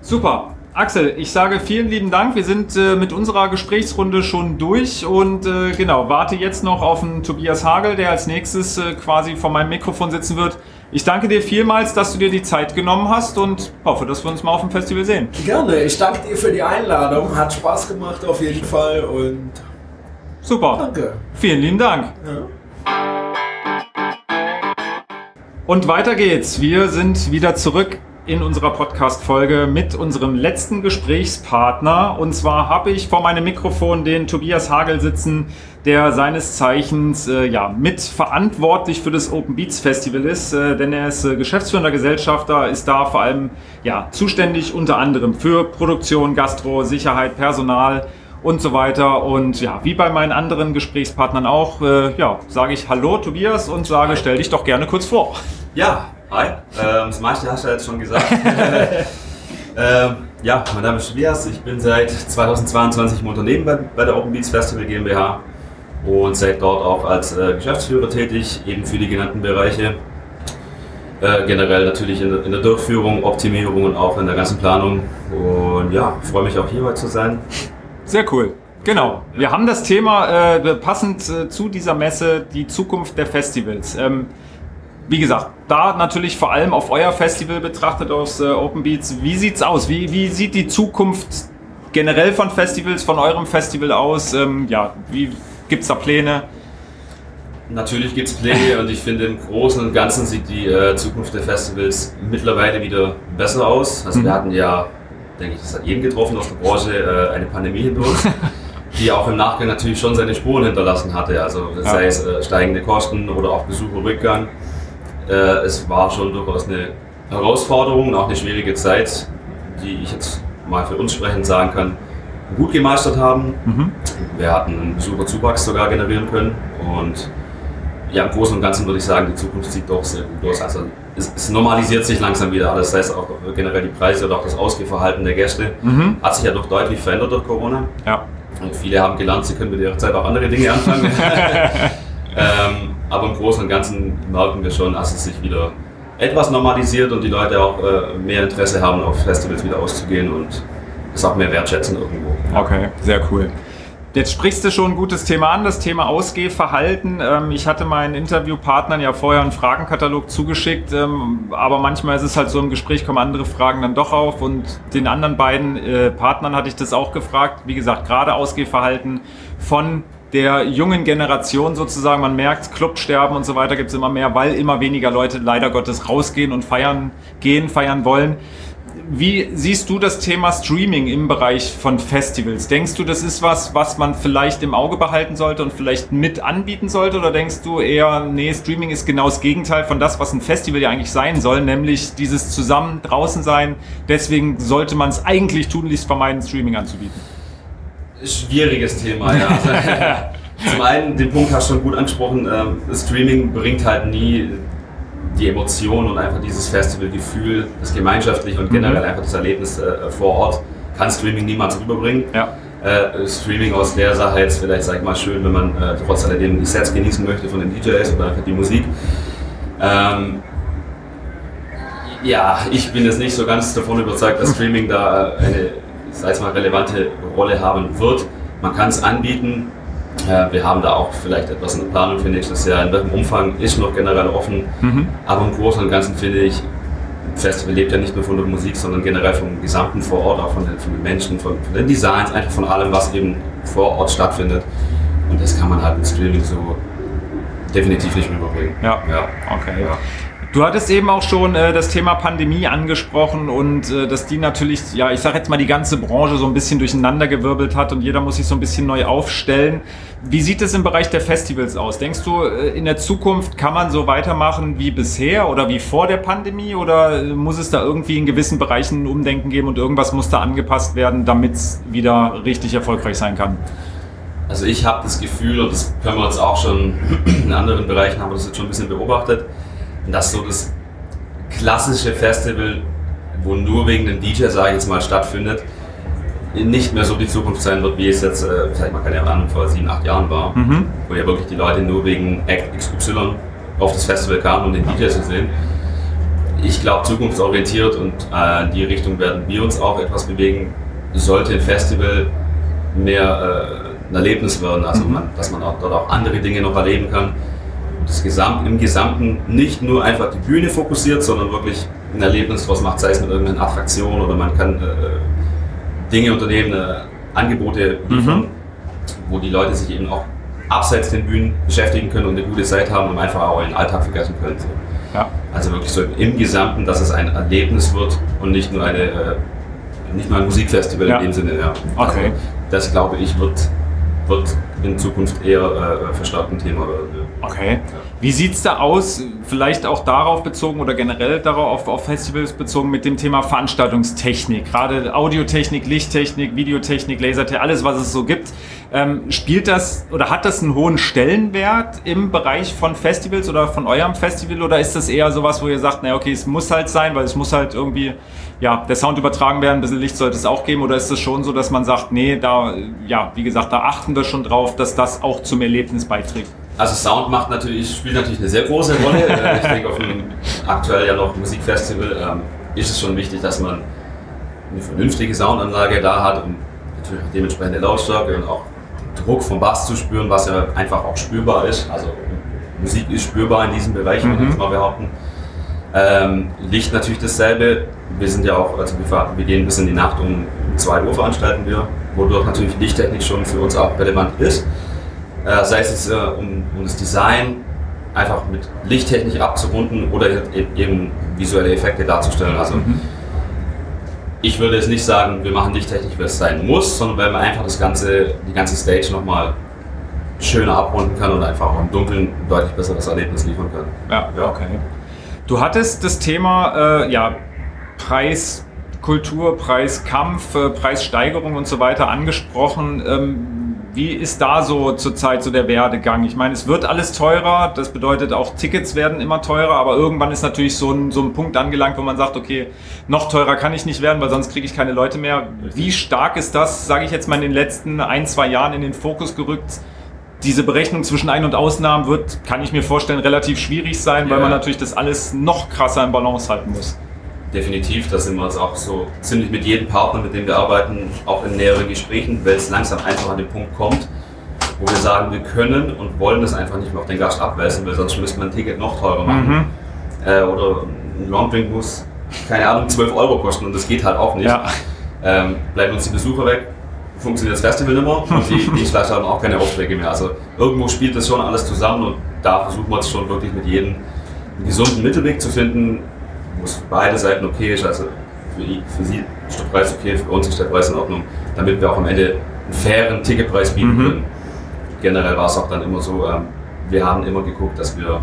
Super. Axel, ich sage vielen lieben Dank. Wir sind äh, mit unserer Gesprächsrunde schon durch und äh, genau, warte jetzt noch auf den Tobias Hagel, der als nächstes äh, quasi vor meinem Mikrofon sitzen wird. Ich danke dir vielmals, dass du dir die Zeit genommen hast und hoffe, dass wir uns mal auf dem Festival sehen. Gerne. Ich danke dir für die Einladung. Hat Spaß gemacht auf jeden Fall und super. Danke. Vielen lieben Dank. Ja. Und weiter geht's. Wir sind wieder zurück in unserer Podcast-Folge mit unserem letzten Gesprächspartner. Und zwar habe ich vor meinem Mikrofon den Tobias Hagel sitzen, der seines Zeichens äh, ja, mitverantwortlich für das Open Beats Festival ist, äh, denn er ist äh, geschäftsführender Gesellschafter, ist da vor allem ja, zuständig unter anderem für Produktion, Gastro, Sicherheit, Personal und so weiter. Und ja, wie bei meinen anderen Gesprächspartnern auch, äh, ja, sage ich Hallo Tobias und sage, Hi. stell dich doch gerne kurz vor. Ja, Hi, ähm, das meiste hast du jetzt schon gesagt. (laughs) ähm, ja, mein Name ist Tobias, ich bin seit 2022 im Unternehmen bei, bei, der Open Beats Festival GmbH und seit dort auch als äh, Geschäftsführer tätig, eben für die genannten Bereiche. Äh, generell natürlich in, in, der Durchführung, Optimierung und auch in der ganzen Planung. Und ja, freue mich auch hier heute zu sein. Sehr cool. Genau. Wir haben das Thema äh, passend äh, zu dieser Messe, die Zukunft der Festivals. Ähm, wie gesagt, da natürlich vor allem auf euer Festival betrachtet aus äh, Open Beats. Wie sieht's aus? Wie, wie sieht die Zukunft generell von Festivals, von eurem Festival aus? Ähm, ja, wie gibt's da Pläne? Natürlich gibt es Pläne und ich finde im Großen und Ganzen sieht die äh, Zukunft der Festivals mittlerweile wieder besser aus. Also mhm. wir hatten ja, denke ich, das hat jeden getroffen aus der Branche, äh, eine Pandemie hindurch. (laughs) die auch im Nachgang natürlich schon seine Spuren hinterlassen hatte. Also ja. sei es äh, steigende Kosten oder auch Besucherrückgang. Äh, es war schon durchaus eine Herausforderung und auch eine schwierige Zeit, die ich jetzt mal für uns sprechend sagen kann, gut gemeistert haben. Mhm. Wir hatten einen Besucherzuwachs sogar generieren können und ja, im Großen und Ganzen würde ich sagen, die Zukunft sieht doch sehr gut aus. Also es, es normalisiert sich langsam wieder alles. Das heißt auch generell die Preise oder auch das Ausgehverhalten der Gäste mhm. hat sich ja doch deutlich verändert durch Corona. Ja. Und viele haben gelernt, sie können mit ihrer Zeit auch andere Dinge anfangen. (laughs) ähm, aber im Großen und Ganzen merken wir schon, dass es sich wieder etwas normalisiert und die Leute auch äh, mehr Interesse haben, auf Festivals wieder auszugehen und es auch mehr wertschätzen irgendwo. Okay, sehr cool. Jetzt sprichst du schon ein gutes Thema an, das Thema Ausgehverhalten. Ähm, ich hatte meinen Interviewpartnern ja vorher einen Fragenkatalog zugeschickt, ähm, aber manchmal ist es halt so im Gespräch, kommen andere Fragen dann doch auf und den anderen beiden äh, Partnern hatte ich das auch gefragt. Wie gesagt, gerade Ausgehverhalten von der jungen Generation sozusagen. Man merkt, Clubsterben und so weiter gibt es immer mehr, weil immer weniger Leute leider Gottes rausgehen und feiern gehen, feiern wollen. Wie siehst du das Thema Streaming im Bereich von Festivals? Denkst du, das ist was, was man vielleicht im Auge behalten sollte und vielleicht mit anbieten sollte? Oder denkst du eher, nee, Streaming ist genau das Gegenteil von das, was ein Festival ja eigentlich sein soll, nämlich dieses zusammen draußen sein. Deswegen sollte man es eigentlich tunlichst vermeiden, Streaming anzubieten. Schwieriges Thema, ja. (laughs) Also, zum einen, den Punkt hast du schon gut angesprochen, äh, Streaming bringt halt nie die Emotion und einfach dieses Festivalgefühl, das gemeinschaftliche und generell mhm. einfach das Erlebnis äh, vor Ort, kann Streaming niemals rüberbringen. Ja. Äh, Streaming aus der Sache jetzt vielleicht, sag ich mal, schön, wenn man äh, trotz alledem die Sets genießen möchte von den DJs oder einfach die Musik. Ähm, ja, ich bin jetzt nicht so ganz davon überzeugt, dass Streaming da eine sag ich mal, relevante Rolle haben wird. Man kann es anbieten. Wir haben da auch vielleicht etwas in der Planung für nächstes Jahr. In welchem Umfang ist noch generell offen. Mhm. Aber im Großen und Ganzen finde ich, Festival lebt ja nicht nur von der Musik, sondern generell vom gesamten vor Ort, auch von den, von den Menschen, von, von, den Designs, einfach von allem, was eben vor Ort stattfindet. Und das kann man halt mit Streaming so definitiv nicht mehr überbringen. Ja, ja. okay. Ja. Du hattest eben auch schon äh, das Thema Pandemie angesprochen und äh, dass die natürlich, ja, ich sage jetzt mal, die ganze Branche so ein bisschen durcheinandergewirbelt hat und jeder muss sich so ein bisschen neu aufstellen. Wie sieht es im Bereich der Festivals aus? Denkst du, äh, in der Zukunft kann man so weitermachen wie bisher oder wie vor der Pandemie oder äh, muss es da irgendwie in gewissen Bereichen ein Umdenken geben und irgendwas muss da angepasst werden, damit es wieder richtig erfolgreich sein kann? Also ich habe das Gefühl, und das können wir jetzt auch schon in anderen Bereichen, haben wir das jetzt schon ein bisschen beobachtet, dass so das klassische Festival, wo nur wegen dem DJ, sage ich jetzt mal, stattfindet, nicht mehr so die Zukunft sein wird, wie es jetzt, äh, vielleicht mal keine Ahnung, vor sieben, acht Jahren war, mhm. wo ja wirklich die Leute nur wegen Act XY auf das Festival kamen, um den DJ zu sehen. ich glaube, zukunftsorientiert und äh, in die Richtung werden wir uns auch etwas bewegen. Sollte ein Festival mehr äh, ein Erlebnis werden, also mhm. man, dass man auch, dort auch andere Dinge noch erleben kann. Das Gesamt, Im Gesamten nicht nur einfach die Bühne fokussiert, sondern wirklich ein Erlebnis daraus macht, sei es mit irgendeiner Attraktion oder man kann äh, Dinge unternehmen, äh, Angebote liefern, mhm. wo die Leute sich eben auch abseits den Bühnen beschäftigen können und eine gute Zeit haben und einfach auch ihren Alltag vergessen können. So. Ja. Also wirklich so im Gesamten, dass es ein Erlebnis wird und nicht nur eine, äh, nicht mal ein Musikfestival ja. in dem Sinne. Ja. Okay. Also das glaube ich wird, wird in Zukunft eher äh, verstärkt ein Thema werden. Okay. Ja. Wie sieht es da aus, vielleicht auch darauf bezogen oder generell darauf auf Festivals bezogen mit dem Thema Veranstaltungstechnik, gerade Audiotechnik, Lichttechnik, Videotechnik, Lasertechnik, alles was es so gibt. Ähm, spielt das oder hat das einen hohen Stellenwert im Bereich von Festivals oder von eurem Festival oder ist das eher sowas, wo ihr sagt, naja, okay, es muss halt sein, weil es muss halt irgendwie, ja, der Sound übertragen werden, ein bisschen Licht sollte es auch geben oder ist es schon so, dass man sagt, nee, da, ja, wie gesagt, da achten wir schon drauf, dass das auch zum Erlebnis beiträgt? Also Sound macht natürlich, spielt natürlich eine sehr große Rolle. (laughs) Äh, ich denke, auf einem aktuell ja noch Musikfestival ähm, ist es schon wichtig, dass man eine vernünftige Soundanlage da hat und natürlich auch dementsprechende Lautstärke und auch Druck vom Bass zu spüren, was ja einfach auch spürbar ist. Also Musik ist spürbar in diesem Bereich, mhm. würde ich mal behaupten. Ähm, Licht natürlich dasselbe. Wir sind ja auch, also wir, wir gehen bis in die Nacht um 2 Uhr veranstalten wir, wodurch natürlich Lichttechnik schon für uns auch relevant ist äh, sei es äh, um, um, das Design einfach mit Lichttechnik abzurunden oder e-, eben visuelle Effekte darzustellen. Also mhm. ich würde jetzt nicht sagen, wir machen Lichttechnik, weil es sein muss, sondern weil man einfach das ganze, die ganze Stage nochmal schöner abrunden kann und einfach auch im Dunkeln ein deutlich besseres Erlebnis liefern kann. Ja, ja. okay. Du hattest das Thema äh, ja, Preis, Kultur, Preiskampf, äh, Preissteigerung und so weiter angesprochen. Ähm, wie ist da so zurzeit so der Werdegang? Ich meine, es wird alles teurer, das bedeutet auch Tickets werden immer teurer, aber irgendwann ist natürlich so ein, so ein Punkt angelangt, wo man sagt, okay, noch teurer kann ich nicht werden, weil sonst kriege ich keine Leute mehr. Wie stark ist das, sage ich jetzt mal, in den letzten ein, zwei Jahren in den Fokus gerückt? Diese Berechnung zwischen Ein- und Ausnahmen wird, kann ich mir vorstellen, relativ schwierig sein, ja. weil man natürlich das alles noch krasser in Balance halten muss definitiv, da sind wir uns auch so ziemlich mit jedem Partner, mit dem wir arbeiten, auch in näheren Gesprächen, weil es langsam einfach an den Punkt kommt, wo wir sagen, wir können und wollen das einfach nicht mehr auf den Gast abwälzen, weil sonst müsste man ein Ticket noch teurer machen. Mhm. Äh, oder ein Longdrink muss, keine Ahnung, 12 Euro kosten und das geht halt auch nicht. Ja. Ähm, bleiben uns die Besucher weg, funktioniert das Festival mehr und die (laughs) Dienstleister haben auch keine Aufträge mehr. Also irgendwo spielt das schon alles zusammen und da versuchen wir es schon wirklich mit jedem einen gesunden Mittelweg zu finden, wo es beide Seiten okay ist. Also für, für sie ist der Preis okay, für uns ist der Preis in Ordnung, damit wir auch am Ende einen fairen Ticketpreis bieten mhm. können. Generell war es auch dann immer so, ähm, wir haben immer geguckt, dass wir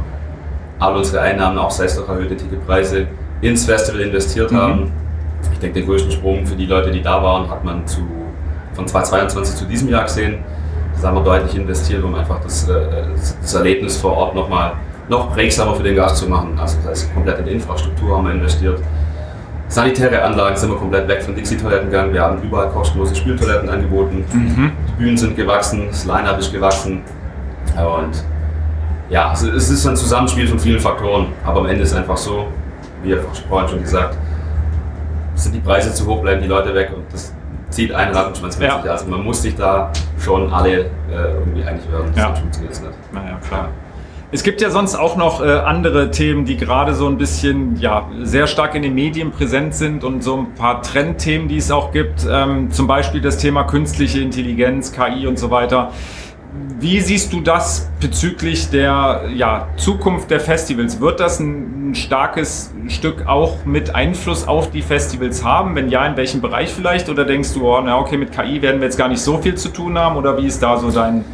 all unsere Einnahmen, auch sei es durch erhöhte Ticketpreise, ins Festival investiert mhm. haben. Ich denke, den größten Sprung für die Leute, die da waren, hat man zu, von 2022 zu diesem Jahr gesehen. Das haben wir deutlich investiert, um einfach das, äh, das Erlebnis vor Ort nochmal noch prägsamer für den Gast zu machen. Also das heißt, komplett in die Infrastruktur haben wir investiert. Sanitäre Anlagen sind wir komplett weg von Dixie-Toiletten gegangen. Wir haben überall kostenlose Spültoiletten angeboten. Mhm. Die Bühnen sind gewachsen, das Line-Up ist gewachsen. Und ja, es ist ein Zusammenspiel von vielen Faktoren. Aber am Ende ist es einfach so, wie vorhin schon gesagt, sind die Preise zu hoch, bleiben die Leute weg und das zieht einen Rattenschwanz mit ja. sich. Also man muss sich da schon alle äh, irgendwie einig werden, ja. sonst funktioniert es nicht. Naja, klar. Es gibt ja sonst auch noch äh, andere Themen, die gerade so ein bisschen, ja, sehr stark in den Medien präsent sind und so ein paar Trendthemen, die es auch gibt. Ähm, zum Beispiel das Thema künstliche Intelligenz, KI und so weiter. Wie siehst du das bezüglich der ja, Zukunft der Festivals? Wird das ein, ein, starkes Stück auch mit Einfluss auf die Festivals haben? Wenn ja, in welchem Bereich vielleicht? Oder denkst du, oh, na okay, mit KI werden wir jetzt gar nicht so viel zu tun haben? Oder wie ist da so dein,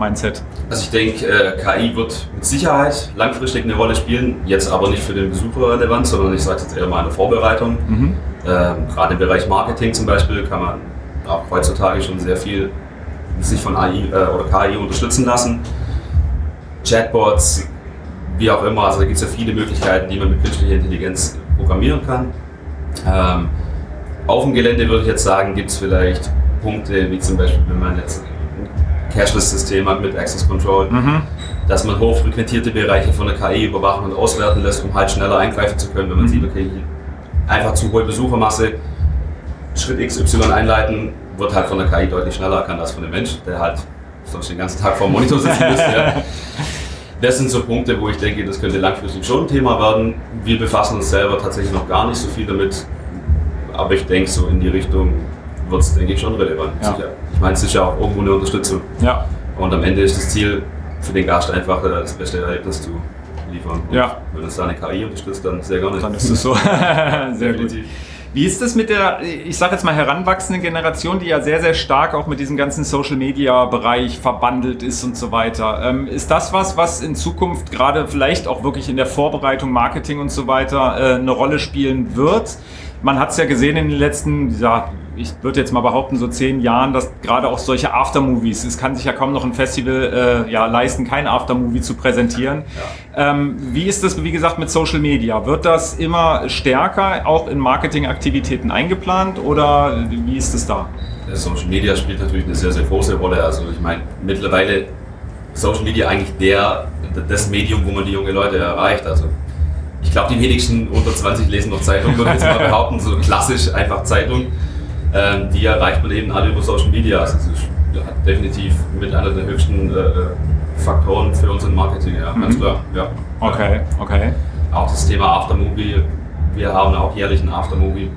Mindset? Also ich denke, äh, KI wird mit Sicherheit langfristig eine Rolle spielen, jetzt aber nicht für den Besucher relevant, sondern ich sage jetzt eher mal eine Vorbereitung. Mhm. Ähm, Gerade im Bereich Marketing zum Beispiel kann man auch heutzutage schon sehr viel sich von AI äh, oder KI unterstützen lassen. Chatbots, wie auch immer, also da gibt es ja viele Möglichkeiten, die man mit künstlicher Intelligenz programmieren kann. Ähm, auf dem Gelände würde ich jetzt sagen, gibt es vielleicht Punkte, wie zum Beispiel, wenn man jetzt Cashless-System hat mit Access Control, mhm. dass man hochfrequentierte Bereiche von der KI überwachen und auswerten lässt, um halt schneller eingreifen zu können, wenn man mhm. sieht, okay, einfach zu hohe Besuchermasse, Schritt XY einleiten, wird halt von der KI deutlich schneller erkannt als von dem Mensch, der halt sonst den ganzen Tag vor dem Monitor sitzen müsste. Ja. (laughs) Das sind so Punkte, wo ich denke, das könnte langfristig schon ein Thema werden. Wir befassen uns selber tatsächlich noch gar nicht so viel damit, aber ich denke, so in die Richtung wird es, denke ich, schon relevant. Ja. Ich meine, es ist ja auch irgendwo eine Unterstützung. Ja. Und am Ende ist das Ziel für den Gast einfach, das beste Erlebnis zu liefern. Und ja. Wenn uns da eine KI unterstützt, dann sehr gerne. Dann ist es so. (laughs) sehr gut. Wie ist es mit der, ich sage jetzt mal, heranwachsenden Generation, die ja sehr, sehr stark auch mit diesem ganzen Social-Media-Bereich verbandelt ist und so weiter? Ähm, ist das was, was in Zukunft gerade vielleicht auch wirklich in der Vorbereitung, Marketing und so weiter äh, eine Rolle spielen wird? Man hat es ja gesehen in den letzten, ja, ich würde jetzt mal behaupten, so zehn Jahren, dass gerade auch solche Aftermovies, es kann sich ja kaum noch ein Festival äh, ja, leisten, kein Aftermovie zu präsentieren. Ja. Ähm, wie ist das, wie gesagt, mit Social Media? Wird das immer stärker auch in Marketingaktivitäten eingeplant oder wie ist es da? Social Media spielt natürlich eine sehr, sehr große Rolle. Also ich meine, mittlerweile Social Media eigentlich der, das Medium, wo man die jungen Leute erreicht. Also ich glaube, die wenigsten unter 20 lesen noch Zeitung, würde ich jetzt mal (laughs) behaupten, so klassisch einfach Zeitung. Ähm, die erreicht man eben alle über Social Media. Also das ist definitiv mit einer der höchsten äh, Faktoren für unseren Marketing, ja, ganz mhm. klar. Ja. Okay, okay. Auch das Thema Aftermovie, wir haben auch jährlich ein Aftermovie.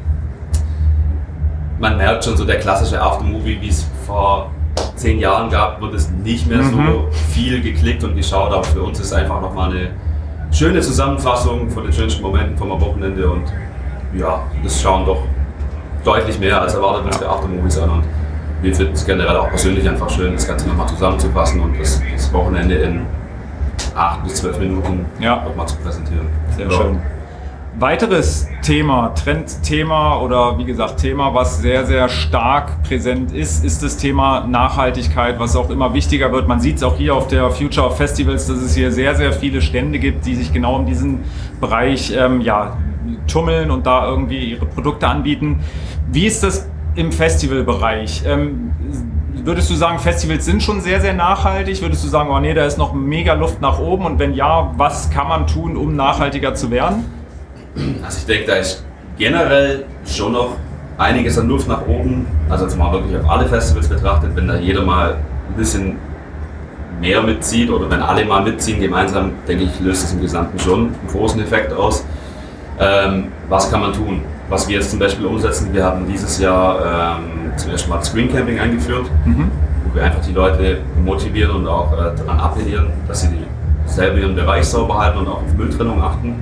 Man merkt schon so der klassische Aftermovie, wie es vor zehn Jahren gab, wird es nicht mehr mhm. so viel geklickt und geschaut, aber für uns ist einfach nochmal eine schöne Zusammenfassung von den schönsten Momenten vom Wochenende und ja, das schauen doch deutlich mehr als erwartet, was wir Aftermovies an. Und wir finden es generell auch persönlich einfach schön, das Ganze nochmal zusammenzufassen und das, das, Wochenende in acht bis zwölf Minuten ja. nochmal zu präsentieren. Sehr ja. schön. Weiteres Thema, Trendthema oder wie gesagt Thema, was sehr, sehr stark präsent ist, ist das Thema Nachhaltigkeit, was auch immer wichtiger wird. Man sieht es auch hier auf der Future of Festivals, dass es hier sehr, sehr viele Stände gibt, die sich genau in diesem Bereich ähm, ja, tummeln und da irgendwie ihre Produkte anbieten. Wie ist das im Festivalbereich? Ähm, würdest du sagen, Festivals sind schon sehr, sehr nachhaltig? Würdest du sagen, oh nee, da ist noch mega Luft nach oben? Und wenn ja, was kann man tun, um nachhaltiger zu werden? Also ich denke, da ist generell schon noch einiges an Luft nach oben. Also jetzt mal wirklich auf alle Festivals betrachtet, wenn da jeder mal ein bisschen mehr mitzieht oder wenn alle mal mitziehen gemeinsam, denke ich, löst es im Gesamten schon einen großen Effekt aus. Ähm, was kann man tun? Was wir jetzt zum Beispiel umsetzen, wir haben dieses Jahr ähm, zum ersten Mal Screen Camping eingeführt, mhm. wo wir einfach die Leute motivieren und auch äh, daran appellieren, dass sie selber ihren Bereich sauber halten und auch auf Mülltrennung achten.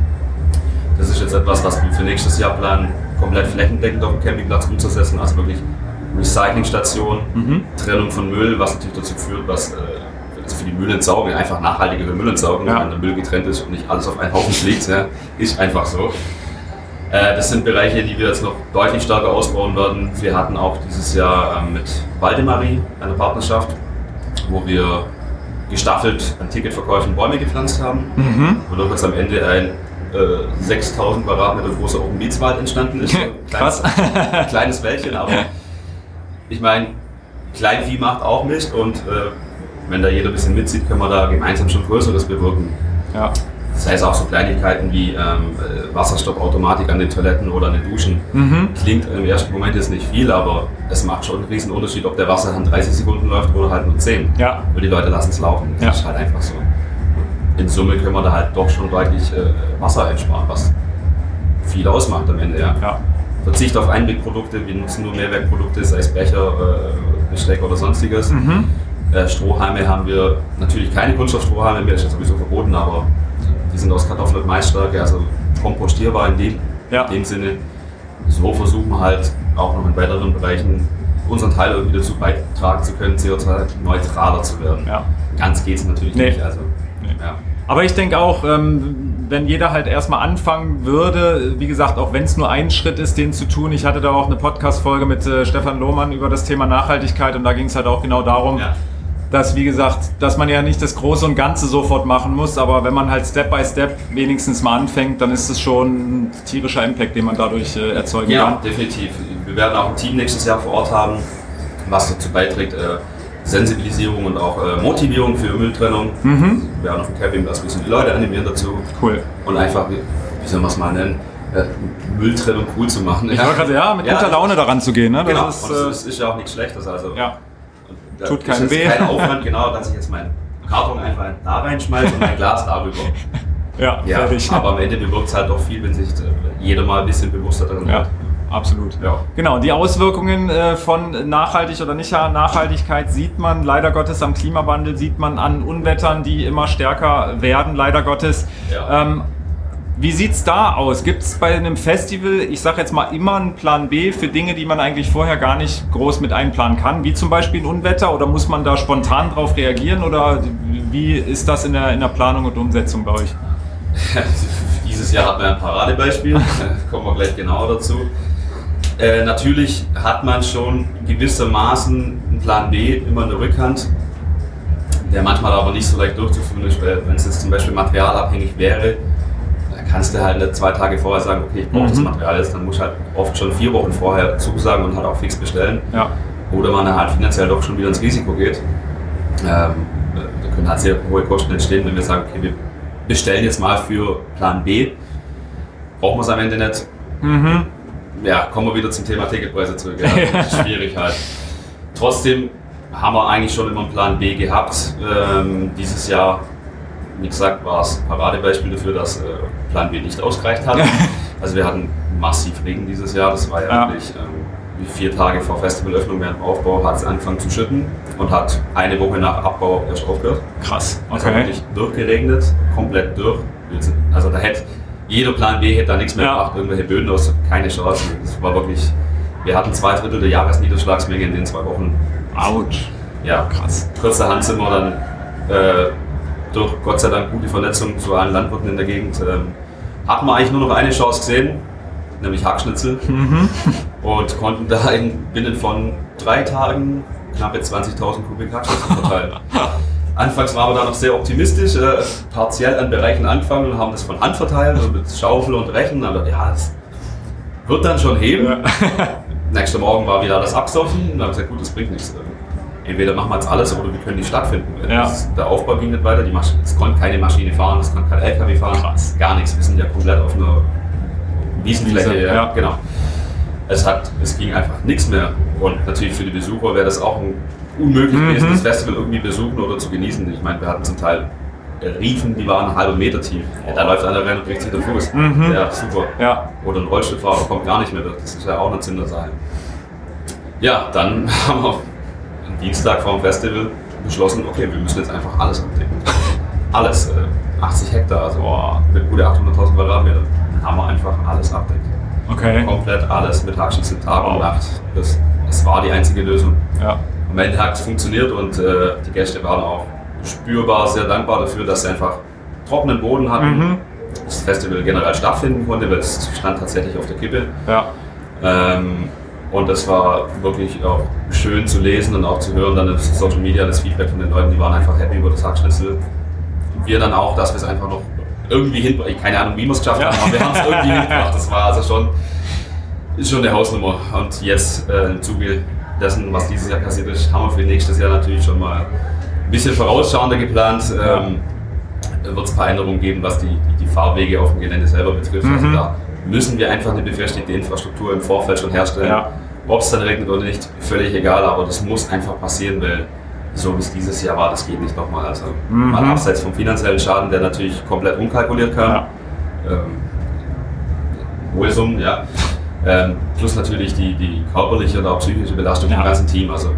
Das ist jetzt etwas, was wir für nächstes Jahr planen, komplett flächendeckend auf dem Campingplatz umzusetzen, also wirklich Recyclingstation, mhm. Trennung von Müll, was natürlich dazu führt, dass äh, also für die Müllentsorgung einfach nachhaltigere Müllentsorgung, ja. wenn der Müll getrennt ist und nicht alles auf einen Haufen fliegt, ja, ist einfach so. Äh, das sind Bereiche, die wir jetzt noch deutlich stärker ausbauen werden. Wir hatten auch dieses Jahr ähm, mit Waldemarie eine Partnerschaft, wo wir gestaffelt an Ticketverkäufen Bäume gepflanzt haben, mhm. wodurch jetzt am Ende ein 6000 äh, Quadratmeter großer Open Beats Wald entstanden ist. (laughs) Krass. Kleines, (laughs) kleines Wäldchen, aber ich meine, Kleinvieh macht auch Mist und äh, wenn da jeder ein bisschen mitzieht, können wir da gemeinsam schon Größeres bewirken. Ja. Das heißt auch so Kleinigkeiten wie ähm, äh, Wasserstoffautomatik an den Toiletten oder an den Duschen. Mhm. Klingt im ersten Moment jetzt nicht viel, aber es macht schon einen riesen Unterschied, ob der Wasserhahn 30 Sekunden läuft oder halt nur 10. Ja. Weil die Leute lassen es laufen. Das ja. ist halt einfach so in Summe können wir da halt doch schon deutlich äh, Wasser einsparen, was viel ausmacht am Ende. Ja. ja. Verzicht auf Einwegprodukte, wir nutzen nur Mehrwerkprodukte, sei es Becher, äh, Besteck oder sonstiges. Mhm. Äh, Strohhalme haben wir natürlich keine Kunststoffstrohhalme mehr, ist ja sowieso verboten, aber die sind aus Kartoffel- und Maisstärke, also kompostierbar in dem, ja. in dem Sinne. So versuchen wir halt auch noch in weiteren Bereichen unseren Teil irgendwie dazu beitragen zu können, CO2-neutraler zu werden. Ja. Ganz geht es natürlich nee. nicht. Also. Ja. Aber ich denke auch, ähm, wenn jeder halt erstmal anfangen würde, wie gesagt, auch wenn es nur ein Schritt ist, den zu tun. Ich hatte da auch eine Podcast-Folge mit äh, Stefan Lohmann über das Thema Nachhaltigkeit und da ging es halt auch genau darum, ja. dass, wie gesagt, dass man ja nicht das Große und Ganze sofort machen muss, aber wenn man halt Step by Step wenigstens mal anfängt, dann ist es schon ein tierischer Impact, den man dadurch äh, erzeugen ja, kann. Ja, definitiv. Wir werden auch ein Team nächstes Jahr vor Ort haben, was dazu beiträgt, äh, Sensibilisierung und auch äh, Motivierung für Mülltrennung. Mhm. Wir haben auf dem Campingplatz müssen die Leute animieren dazu. Cool. Und einfach, wie, wie soll man es mal nennen, äh, Mülltrennung cool zu machen. Ich ja, grad, ja mit ja, guter Laune daran zu gehen. Ne? Das genau, ist, und das ist ja auch nichts Schlechtes. Also, ja. Tut keinen weh. kein Aufwand, genau, dass ich jetzt meinen Karton einfach da reinschmeiße und mein Glas darüber. Ja, ja fertig. aber am Ende bewirkt es halt doch viel, wenn sich äh, jeder mal ein bisschen bewusster darin ja. wird absolut. Ja. Genau, die Auswirkungen äh, von nachhaltig oder nicht Nachhaltigkeit sieht man leider Gottes am Klimawandel, sieht man an Unwettern, die immer stärker werden, leider Gottes. Ja. Ähm, wie sieht es da aus? Gibt es bei einem Festival, ich sage jetzt mal, immer einen Plan B für Dinge, die man eigentlich vorher gar nicht groß mit einplanen kann, wie zum Beispiel ein Unwetter oder muss man da spontan drauf reagieren oder wie ist das in der, in der Planung und Umsetzung bei euch? (laughs) Dieses Jahr hatten wir ein Paradebeispiel, (laughs) kommen wir gleich genauer dazu. Äh, natürlich hat man schon gewissermaßen einen Plan B immer in der Rückhand, der manchmal aber nicht so leicht durchzuführen ist, weil wenn es jetzt zum Beispiel materialabhängig wäre, dann kannst du halt nicht zwei Tage vorher sagen, okay, ich brauche mhm. das Material jetzt, dann musst du halt oft schon vier Wochen vorher zusagen und halt auch fix bestellen. Ja. Oder man halt finanziell doch schon wieder ins Risiko geht. Ähm, da können halt sehr hohe Kosten entstehen, wenn wir sagen, okay, wir bestellen jetzt mal für Plan B, brauchen wir es am Ende nicht. Mhm ja, kommen wir wieder zum Thema Ticketpreise zurück. Ja, (laughs) schwierig halt. Trotzdem haben wir eigentlich schon immer einen Plan B gehabt. Ähm, dieses Jahr, wie gesagt, war es Paradebeispiel dafür, dass äh, Plan B nicht ausgereicht hat. (laughs) also wir hatten massiv Regen dieses Jahr. Das war ja, ja. wirklich ähm, vier Tage vor Festivalöffnung während dem Aufbau hat es angefangen zu schütten und hat eine Woche nach Abbau erst aufgehört. Krass. Okay. Es hat wirklich durchgeregnet, komplett durch. Also da hätte jeder Plan B hätte da nichts mehr ja. gemacht, irgendwelche Böden aus, keine Chance. Das war wirklich, wir hatten zwei Drittel der Jahresniederschlagsmenge in den zwei Wochen. Autsch. Ja, krass. Kurzerhand sind wir dann äh, durch Gott sei Dank gute Vernetzung zu allen Landwirten in der Gegend, ähm, hatten wir eigentlich nur noch eine Chance gesehen, nämlich Hackschnitzel. Mhm. Und konnten da in, binnen von drei Tagen knappe 20.000 Kubik Hackschnitzel verteilen. (laughs) Anfangs waren wir da noch sehr optimistisch, äh, partiell an Bereichen angefangen und haben das von Hand verteilt und mit Schaufel und Rechen. Aber ja, das wird dann schon heben. Ja. (laughs) Nächster Morgen war wieder das Absoffen und dann haben gesagt, gut, das bringt nichts. Entweder machen wir jetzt alles oder wir können nicht stattfinden. Ja. Das, der Aufbau ging nicht weiter, die es konnte keine Maschine fahren, es konnte kein LKW fahren, Krass. gar nichts. Wir sind ja komplett auf einer Wiesenfläche. Wiese, ja. Genau. Es, hat, es ging einfach nichts mehr. Und natürlich für die Besucher wäre das auch ein unmöglich mhm. gewesen, das Festival irgendwie besuchen oder zu genießen. Ich meine, wir hatten zum Teil Riefen, die waren einen halben Meter tief. Ja, da läuft einer rein und bricht sich den Fuß. Mhm. Ja, super. Ja. Oder ein Rollstuhlfahrer kommt gar nicht mehr durch. Das ist ja auch eine Zindersache. Ja, dann (laughs) haben wir am Dienstag vor dem Festival beschlossen, okay, wir müssen jetzt einfach alles abdecken. (laughs) Alles. Äh, 80 Hektar, also boah, mit gute 800.000 Quadratmeter. Dann haben wir einfach alles abdeckt. Okay. Komplett alles mit Hackschießen Tag und Nacht. Das, das war die einzige Lösung. Ja am Ende hat es funktioniert und äh, die Gäste waren auch spürbar sehr dankbar dafür, dass sie einfach trockenen Boden hatten. Mhm. Das Festival generell stattfinden konnte, weil es stand tatsächlich auf der Kippe. Ja. Ähm, und das war wirklich auch schön zu lesen und auch zu hören, dann auf Social Media das Feedback von den Leuten, die waren einfach happy über das Hackschnitzel. Wir dann auch, dass wir es einfach noch irgendwie hinbrachten. Keine Ahnung, wie wir es geschafft haben, aber wir haben es irgendwie (laughs) hingebracht. Das war also schon, ist schon eine Hausnummer. Und jetzt äh, im Zuge dessen, was dieses Jahr passiert ist, haben wir für nächstes Jahr natürlich schon mal ein bisschen vorausschauender geplant. Ähm, wird es ein paar Änderungen geben, was die, die, die, Fahrwege auf dem Gelände selber betrifft. Also mhm. Also da müssen wir einfach eine befestigte Infrastruktur im Vorfeld schon herstellen. Ja. Ob es dann regnet oder nicht, völlig egal, aber das muss einfach passieren, weil so wie es dieses Jahr war, das geht nicht nochmal. Also mhm. mal abseits vom finanziellen Schaden, der natürlich komplett unkalkuliert kam. Ja. Ähm, hohe Summen, ja. Ähm, plus natürlich die, die körperliche oder auch psychische Belastung ja. im ganzen Team. Also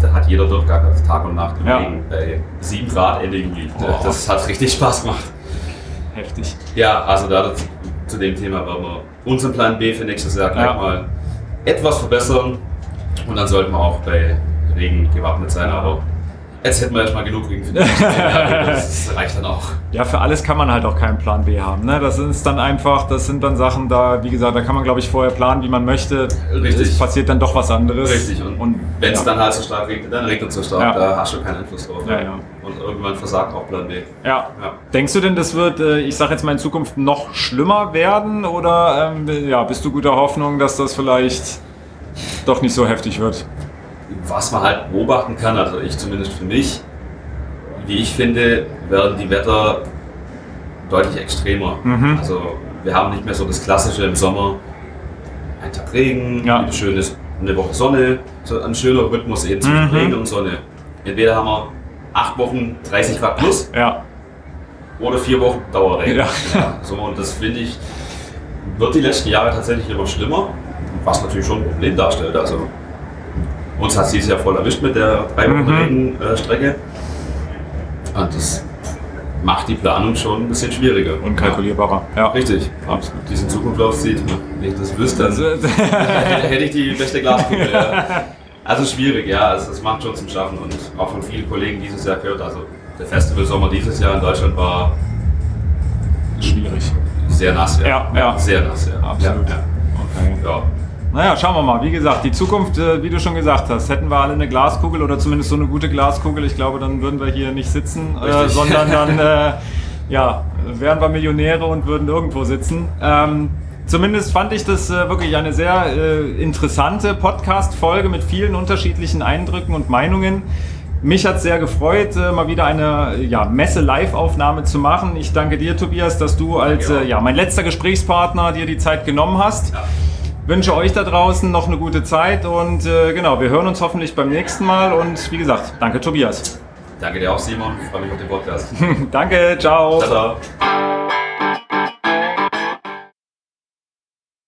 da hat jeder Durchgang, also Tag und Nacht ja. Bei 7 Grad Ende Juli. Oh. Das hat richtig Spaß gemacht. Heftig. Ja, also da zu dem Thema werden wir unseren Plan B für nächstes Jahr gleich ja. mal etwas verbessern und dann sollten wir auch bei Regen gewappnet sein. Aber Jetzt hätten wir erstmal genug die (laughs) Das reicht dann auch. Ja, für alles kann man halt auch keinen Plan B haben. Ne? Das ist dann einfach, das sind dann Sachen da, wie gesagt, da kann man glaube ich vorher planen, wie man möchte. Richtig. Es passiert dann doch was anderes. Richtig. Und, und wenn es ja. dann halt so stark regnet, dann regnet es so stark, ja. da hast du keinen Einfluss drauf. Ja, ja. Und irgendwann versagt auch Plan B. Ja. ja. Denkst du denn, das wird, äh, ich sage jetzt mal in Zukunft noch schlimmer werden? Oder ähm, ja, bist du guter Hoffnung, dass das vielleicht doch nicht so heftig wird? Was man halt beobachten kann, also ich zumindest für mich, wie ich finde, werden die Wetter deutlich extremer. Mhm. Also wir haben nicht mehr so das Klassische im Sommer, ein Tag Regen, ja. ein schönes, eine Woche Sonne, so ein schöner Rhythmus eben zwischen mhm. Regen und Sonne. Entweder haben wir acht Wochen 30 Grad plus ja. oder vier Wochen Dauerregen. Ja. so, und das finde ich, wird die letzten Jahre tatsächlich immer schlimmer, was natürlich schon ein Problem darstellt. Also uns hat sie es ja voll erwischt mit der drei Wochen mhm. Regenstrecke. Und das macht die Planung schon ein bisschen schwieriger. Unkalkulierbarer. Ja. Richtig. Absolut. Diesen Zukunft aussieht, wenn ich das wüsste, dann hätte ich die beste Glaskugel. Ja. (laughs) Also schwierig, ja, es, es macht schon zum Schaffen und auch von vielen Kollegen dieses Jahr gehört, also der Festivalsommer dieses Jahr in Deutschland war schwierig. Sehr nass, ja. Ja, ja. Sehr nass, ja. Absolut. Ja. Okay. Ja. Naja, schauen wir mal. Wie gesagt, die Zukunft, äh, wie du schon gesagt hast, hätten wir alle eine Glaskugel oder zumindest so eine gute Glaskugel, ich glaube, dann würden wir hier nicht sitzen, äh, sondern dann (laughs) äh, ja, wären wir Millionäre und würden irgendwo sitzen. Ähm, Zumindest fand ich das äh, wirklich eine sehr äh, interessante Podcast-Folge mit vielen unterschiedlichen Eindrücken und Meinungen. Mich hat sehr gefreut, äh, mal wieder eine ja, Messe-Live-Aufnahme zu machen. Ich danke dir, Tobias, dass du als äh, ja, mein letzter Gesprächspartner dir die Zeit genommen hast. Ja. Wünsche euch da draußen noch eine gute Zeit und äh, genau, wir hören uns hoffentlich beim nächsten Mal und wie gesagt, danke Tobias. Danke dir auch, Simon. Ich freue mich auf den Podcast. (laughs) danke, ciao. Ciao, ciao.